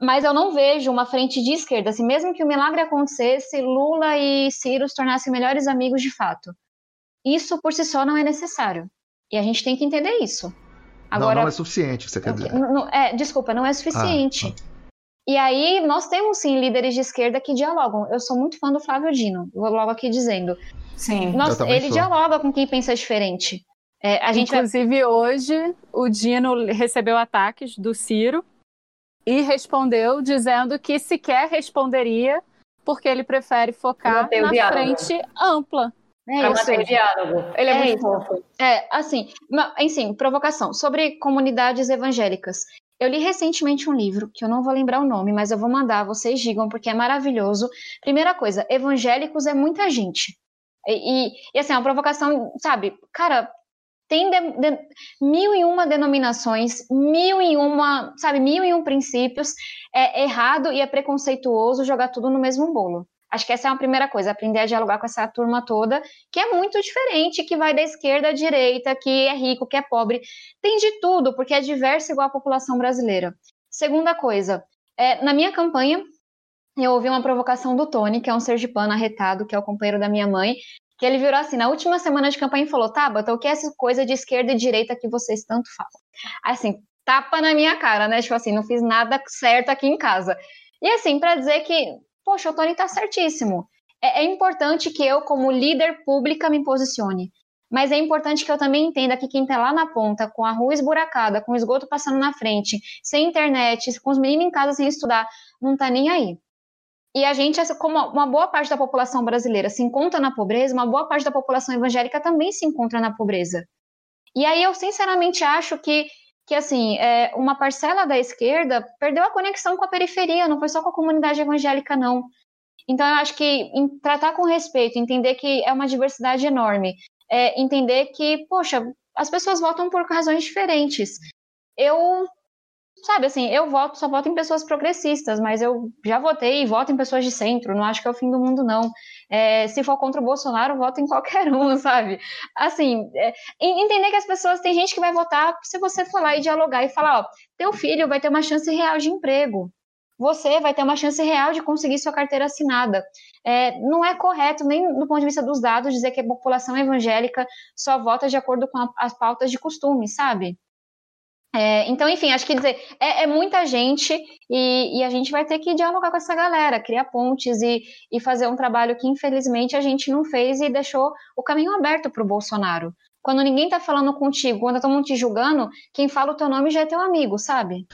A: Mas eu não vejo uma frente de esquerda, assim, mesmo que o milagre acontecesse, Lula e Ciro se tornassem melhores amigos de fato. Isso por si só não é necessário. E a gente tem que entender isso.
G: Agora, não, não é suficiente, você quer dizer.
A: Não, é, desculpa, não é suficiente. Ah, ah. E aí, nós temos sim líderes de esquerda que dialogam. Eu sou muito fã do Flávio Dino, vou logo aqui dizendo.
B: Sim.
A: Nós, ele sou. dialoga com quem pensa diferente.
E: É, a gente Inclusive, vai... hoje, o Dino recebeu ataques do Ciro e respondeu dizendo que sequer responderia porque ele prefere focar na diálogo. frente ampla.
B: É pra manter o diálogo. Ele é, é muito fofo.
A: É, assim, enfim, provocação. Sobre comunidades evangélicas. Eu li recentemente um livro, que eu não vou lembrar o nome, mas eu vou mandar, vocês digam, porque é maravilhoso. Primeira coisa, evangélicos é muita gente. E, e, e assim, é uma provocação, sabe, cara, tem de, de, mil e uma denominações, mil e uma, sabe, mil e um princípios. É errado e é preconceituoso jogar tudo no mesmo bolo. Acho que essa é a primeira coisa, aprender a dialogar com essa turma toda, que é muito diferente, que vai da esquerda à direita, que é rico, que é pobre. Tem de tudo, porque é diverso igual a população brasileira. Segunda coisa, é, na minha campanha, eu ouvi uma provocação do Tony, que é um sergipano arretado, que é o companheiro da minha mãe, que ele virou assim, na última semana de campanha e falou, Tabata, o que é essa coisa de esquerda e direita que vocês tanto falam? Assim, tapa na minha cara, né? Tipo assim, não fiz nada certo aqui em casa. E assim, para dizer que, poxa, o Tony tá certíssimo. É, é importante que eu, como líder pública, me posicione. Mas é importante que eu também entenda que quem está lá na ponta, com a rua esburacada, com o esgoto passando na frente, sem internet, com os meninos em casa sem estudar, não está nem aí. E a gente, como uma boa parte da população brasileira se encontra na pobreza, uma boa parte da população evangélica também se encontra na pobreza. E aí eu sinceramente acho que, que assim, é, uma parcela da esquerda perdeu a conexão com a periferia, não foi só com a comunidade evangélica, não. Então eu acho que tratar com respeito, entender que é uma diversidade enorme, é, entender que, poxa, as pessoas votam por razões diferentes. Eu sabe, assim, eu voto, só voto em pessoas progressistas, mas eu já votei e voto em pessoas de centro, não acho que é o fim do mundo, não. É, se for contra o Bolsonaro, voto em qualquer um, sabe? Assim, é, entender que as pessoas, tem gente que vai votar se você for lá e dialogar e falar, ó, teu filho vai ter uma chance real de emprego. Você vai ter uma chance real de conseguir sua carteira assinada. É, não é correto, nem do ponto de vista dos dados, dizer que a população evangélica só vota de acordo com a, as pautas de costume, sabe? É, então, enfim, acho que dizer, é, é muita gente e, e, a gente vai ter que dialogar com essa galera, criar pontes e, e fazer um trabalho que, infelizmente, a gente não fez e deixou o caminho aberto para o Bolsonaro. Quando ninguém está falando contigo, quando todo mundo te julgando, quem fala o teu nome já é teu amigo, sabe?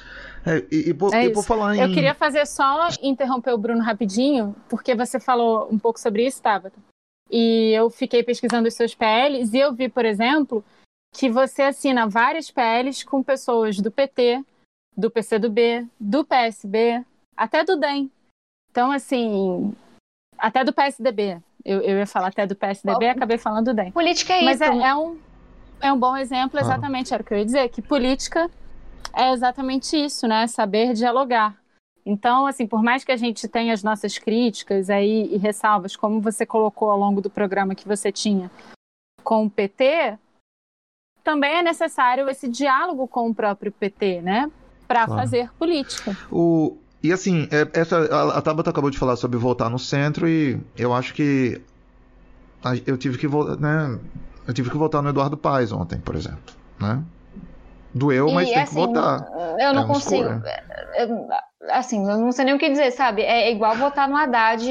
G: É, e, e, por, é e por falar em...
E: Eu queria fazer só interromper o Bruno rapidinho, porque você falou um pouco sobre isso, Tabata. E eu fiquei pesquisando os seus PLs e eu vi, por exemplo, que você assina várias PLs com pessoas do PT, do PCdoB, do PSB, até do DEM. Então, assim, até do PSDB. Eu, eu ia falar até do PSDB e acabei falando do DEM.
A: Política é
E: Mas
A: isso.
E: Mas é, é, um, é um bom exemplo, exatamente, ah. era o que eu ia dizer, que política é exatamente isso, né? Saber dialogar. Então, assim, por mais que a gente tenha as nossas críticas aí e ressalvas, como você colocou ao longo do programa que você tinha com o PT, também é necessário esse diálogo com o próprio PT, né? Para claro. fazer política.
G: O, e assim, é, essa, a, a Tabata acabou de falar sobre voltar no centro e eu acho que eu tive que né, eu tive que votar no Eduardo Paes ontem, por exemplo, né? Doeu, mas e, tem assim, que votar.
A: Eu não é consigo. assim, eu não sei nem o que dizer, sabe? É igual votar no Haddad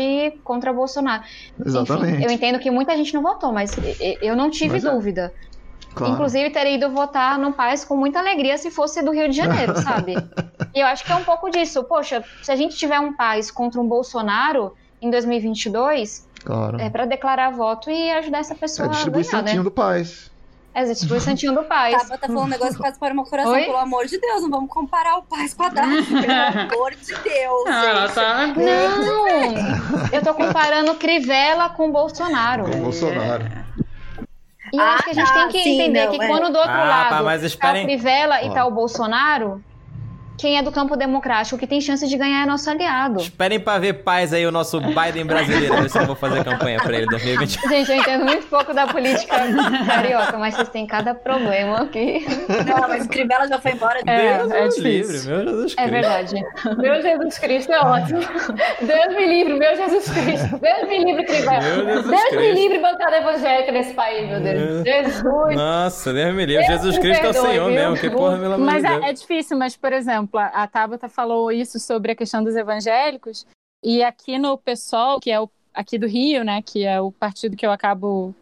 A: contra Bolsonaro.
G: Exatamente. Enfim,
A: eu entendo que muita gente não votou, mas eu não tive mas é. dúvida. É. Claro. Inclusive, teria ido votar no Paz com muita alegria se fosse do Rio de Janeiro, sabe? e eu acho que é um pouco disso. Poxa, se a gente tiver um Paz contra um Bolsonaro em 2022, claro. é para declarar voto e ajudar essa pessoa
G: é, distribui
A: a ganhar,
G: santinho
A: né?
G: do Paz.
A: É, distribui santinho do Paz.
H: Tá, tá falando um negócio que quase para o meu coração, Oi? pelo amor de Deus, não vamos comparar o Paz com a Haddad, pelo amor de Deus. Ah,
A: tá... Não, eu tô comparando Crivella com Bolsonaro.
G: Com Bolsonaro.
A: E eu ah, acho que a gente tá, tem que sim, entender não, que é. quando do outro ah, lado tá, esperem... tá o Crivella e tá o Bolsonaro, quem é do campo democrático, que tem chance de ganhar é nosso aliado.
D: Esperem pra ver paz aí, o nosso Biden brasileiro. ver se eu vou fazer campanha pra ele em 2020.
A: Gente, eu entendo muito pouco da política carioca, mas vocês têm cada problema aqui.
H: Não, mas Crivella já foi embora.
A: É, Deus é livre, meu Jesus Cristo. É verdade. Meu Jesus Cristo é ótimo. Deus me livre, meu Jesus Cristo. Deus me livre, Crivella. Deus Cristo. me livre bancada evangélica nesse país, meu Deus. Jesus.
D: Nossa, Deus me livre. Deus Jesus Cristo perdoe, é o Senhor viu? mesmo. Que porra, pelo amor
E: Mas é, é difícil, mas, por exemplo, exemplo, a Tabata falou isso sobre a questão dos evangélicos, e aqui no PSOL, que é o, aqui do Rio, né, que é o partido que eu acabo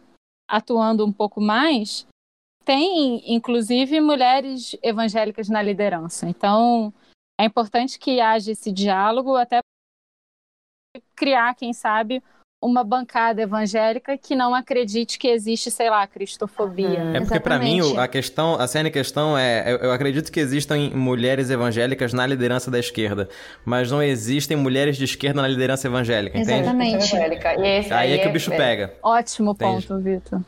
E: atuando um pouco mais, tem inclusive mulheres evangélicas na liderança. Então, é importante que haja esse diálogo até criar, quem sabe, uma bancada evangélica que não acredite que existe, sei lá, cristofobia.
D: É porque para mim a questão, a cena questão é, eu acredito que existam mulheres evangélicas na liderança da esquerda, mas não existem mulheres de esquerda na liderança evangélica, entende?
A: Exatamente.
D: aí, aí é que o bicho é... pega.
E: Ótimo entende? ponto, Vitor.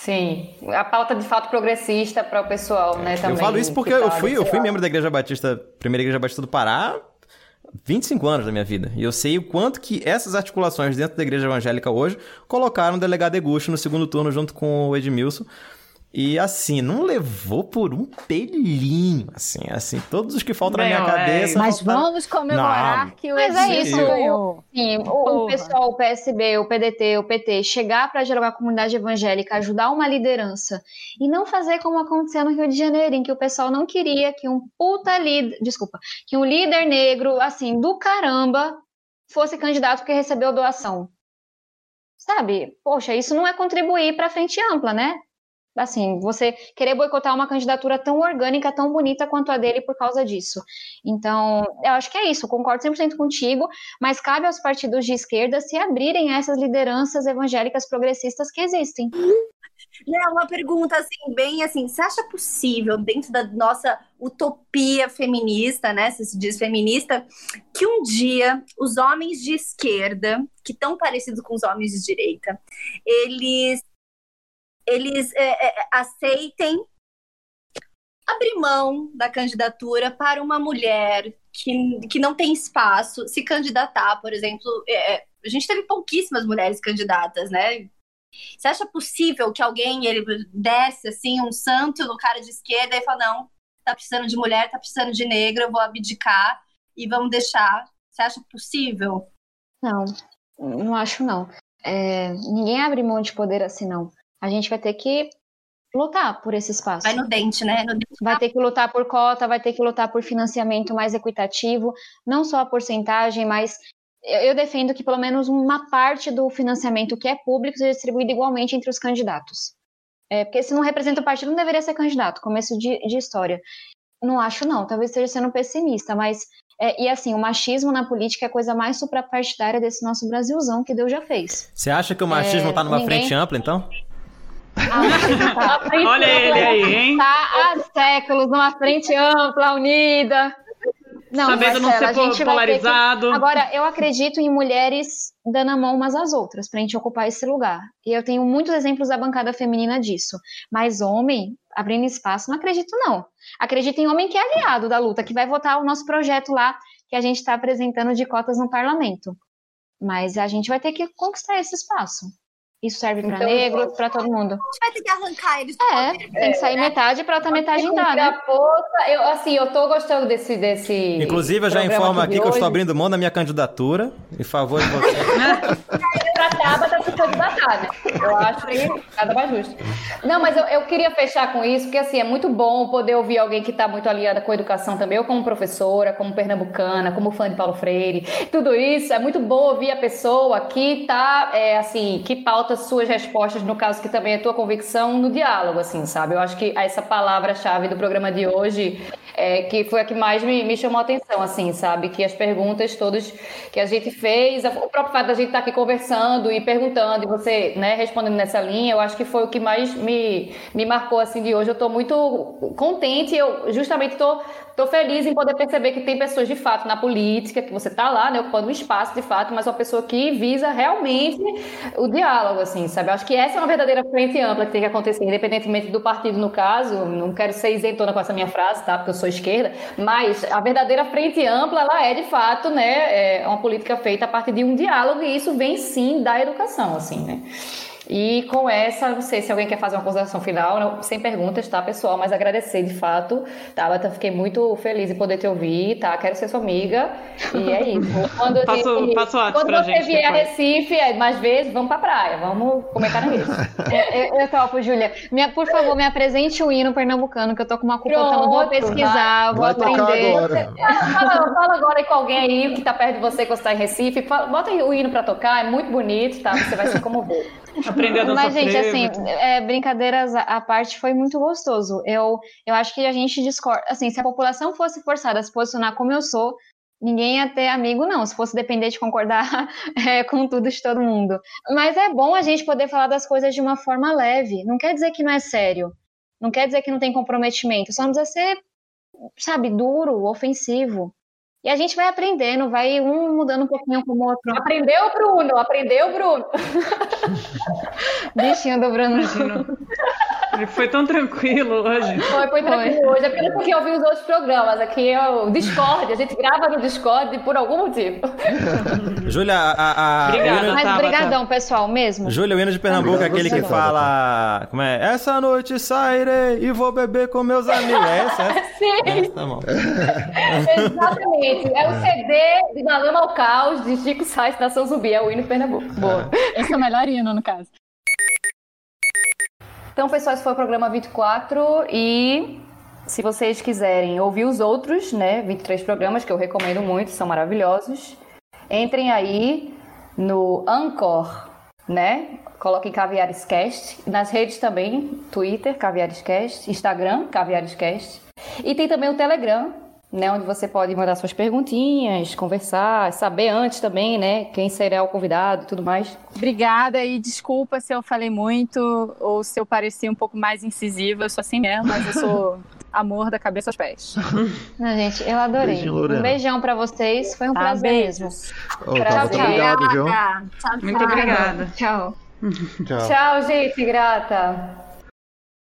B: Sim, a pauta de fato progressista para o pessoal, né, também.
D: Eu falo isso porque eu fui, eu fui membro da Igreja Batista, primeira Igreja Batista do Pará, 25 anos da minha vida. E eu sei o quanto que essas articulações dentro da igreja evangélica hoje colocaram o delegado Egusto no segundo turno junto com o Edmilson. E assim, não levou por um pelinho, assim, assim, todos os que faltam na minha é. cabeça.
E: Mas faltaram... vamos comemorar não. que o Mas é isso,
A: ganhou. Sim, o, o, pessoal, o PSB, o PDT, o PT, chegar para dialogar com a comunidade evangélica, ajudar uma liderança e não fazer como aconteceu no Rio de Janeiro, em que o pessoal não queria que um puta líder, desculpa, que um líder negro, assim, do caramba, fosse candidato porque recebeu doação. Sabe? Poxa, isso não é contribuir para a frente ampla, né? Assim, você querer boicotar uma candidatura tão orgânica, tão bonita quanto a dele por causa disso. Então, eu acho que é isso, concordo 100% contigo, mas cabe aos partidos de esquerda se abrirem a essas lideranças evangélicas progressistas que existem.
H: Não, uma pergunta assim, bem assim, você acha possível, dentro da nossa utopia feminista, né? Se se diz feminista, que um dia os homens de esquerda, que estão parecidos com os homens de direita, eles eles é, é, aceitem abrir mão da candidatura para uma mulher que, que não tem espaço se candidatar, por exemplo. É, é a gente teve pouquíssimas mulheres candidatas, né? Você acha possível que alguém ele desce assim um santo no cara de esquerda e fala não, tá precisando de mulher, tá precisando de negro, eu vou abdicar e vamos deixar? Você acha possível?
A: Não, não acho não. É, ninguém abre mão de poder assim não. A gente vai ter que lutar por esse espaço.
H: Vai no dente, né? No dente.
A: Vai ter que lutar por cota, vai ter que lutar por financiamento mais equitativo, não só a porcentagem, mas eu defendo que pelo menos uma parte do financiamento que é público seja distribuído igualmente entre os candidatos. É, porque se não representa o partido, não deveria ser candidato, começo de, de história. Não acho, não, talvez esteja sendo pessimista, mas. É, e assim, o machismo na política é a coisa mais suprapartidária desse nosso Brasilzão que Deus já fez.
D: Você acha que o machismo está é, numa ninguém... frente ampla, então?
C: Olha ele aí, hein?
A: Tá há séculos numa frente ampla, unida.
C: Não, Sabendo Marcela, não ser polarizado.
A: Que... Agora, eu acredito em mulheres dando a mão umas às outras para a gente ocupar esse lugar. E eu tenho muitos exemplos da bancada feminina disso. Mas homem, abrindo espaço, não acredito, não. Acredito em homem que é aliado da luta, que vai votar o nosso projeto lá que a gente está apresentando de cotas no parlamento. Mas a gente vai ter que conquistar esse espaço. Isso serve para então, negro, para todo mundo. A
H: gente vai ter que arrancar eles
A: É, poder. tem que sair é, metade para outra metade entrar, né?
B: Força, eu, assim, eu tô gostando desse... desse
D: Inclusive, eu já informo aqui, que eu estou abrindo mão da minha candidatura. Em favor de você.
B: né? Eu acho que nada mais justo. Não, mas eu, eu queria fechar com isso, porque assim, é muito bom poder ouvir alguém que está muito aliada com a educação também, eu como professora, como pernambucana, como fã de Paulo Freire, tudo isso, é muito bom ouvir a pessoa que tá, é, assim, que pauta suas respostas, no caso que também é tua convicção, no diálogo, assim, sabe? Eu acho que essa palavra-chave do programa de hoje é, que foi a que mais me, me chamou a atenção, assim, sabe? Que as perguntas todas que a gente fez, o próprio fato da gente estar tá aqui conversando e perguntando, e você, né, respondendo nessa linha, eu acho que foi o que mais me, me marcou, assim, de hoje. Eu estou muito contente, eu justamente estou Estou feliz em poder perceber que tem pessoas de fato na política, que você está lá, né, ocupando um espaço de fato, mas uma pessoa que visa realmente o diálogo, assim, sabe? Acho que essa é uma verdadeira frente ampla que tem que acontecer, independentemente do partido, no caso. Não quero ser isentona com essa minha frase, tá? Porque eu sou esquerda, mas a verdadeira frente ampla, ela é de fato, né, é uma política feita a partir de um diálogo e isso vem sim da educação, assim, né? E com essa, não sei se alguém quer fazer uma consideração final, não, sem perguntas, tá, pessoal? Mas agradecer de fato, tá, Bata? Fiquei muito feliz em poder te ouvir, tá? Quero ser sua amiga. E é isso.
C: Quando, passo, gente, passo
B: quando
C: pra
B: você
C: gente
B: vier depois. a Recife, é, mais vezes, vamos pra praia, vamos comer caranguejo.
A: eu, eu topo, Júlia. Por favor, me apresente o hino pernambucano, que eu tô com uma culpa tão. Vou pesquisar, vai, vou vai aprender.
B: Agora. Fala, fala, agora com alguém aí que tá perto de você, que você tá em Recife. Fala, bota o hino pra tocar, é muito bonito, tá? Você vai se comover.
C: Aprender a
A: Mas, gente, assim, é, brincadeiras à parte foi muito gostoso. Eu, eu acho que a gente discorda. Assim, se a população fosse forçada a se posicionar como eu sou, ninguém ia ter amigo, não. Se fosse depender de concordar é, com tudo de todo mundo. Mas é bom a gente poder falar das coisas de uma forma leve. Não quer dizer que não é sério. Não quer dizer que não tem comprometimento. Só não precisa ser, sabe, duro, ofensivo. E a gente vai aprendendo, vai um mudando um pouquinho como o outro.
B: Aprendeu, Bruno? Aprendeu, Bruno?
A: Bichinho do Bruno.
C: Ele foi tão tranquilo hoje.
B: Foi, foi tranquilo foi. hoje. É pelo porque eu vi os outros programas. Aqui é o Discord. A gente grava no Discord por algum motivo.
D: Júlia, a.
A: a Obrigada, Mas tá, brigadão, tá. pessoal, mesmo.
D: Júlia, o hino de Pernambuco é aquele que fala. Como é? Essa noite sairei e vou beber com meus amigos. É essa? É?
B: Sim. É, tá bom. Exatamente. É o CD de Malama ao Caos de Chico Sainz, Nação Zumbi. É o hino de Pernambuco.
E: Boa. Esse é o melhor hino, no caso.
B: Então, pessoal, esse foi o programa 24 e se vocês quiserem ouvir os outros, né, 23 programas que eu recomendo muito, são maravilhosos. entrem aí no Anchor, né? Coloquem Caviarescast. Nas redes também, Twitter, Caviarescast, Instagram, Caviarescast. E tem também o Telegram, né, onde você pode mandar suas perguntinhas, conversar, saber antes também, né, quem será o convidado e tudo mais.
E: Obrigada e desculpa se eu falei muito ou se eu pareci um pouco mais incisiva, eu sou assim mesmo, mas eu sou amor da cabeça aos pés.
A: Não, gente, eu adorei.
G: Beijinho, Lorena.
A: um beijão pra vocês, foi um
E: Tá,
A: prazer mesmo.
G: Ô, tá, muito
A: Tchau.
G: obrigado, viu?
H: Tchau,
C: Muito obrigada.
A: Tchau.
G: Tchau.
B: Tchau, gente, grata.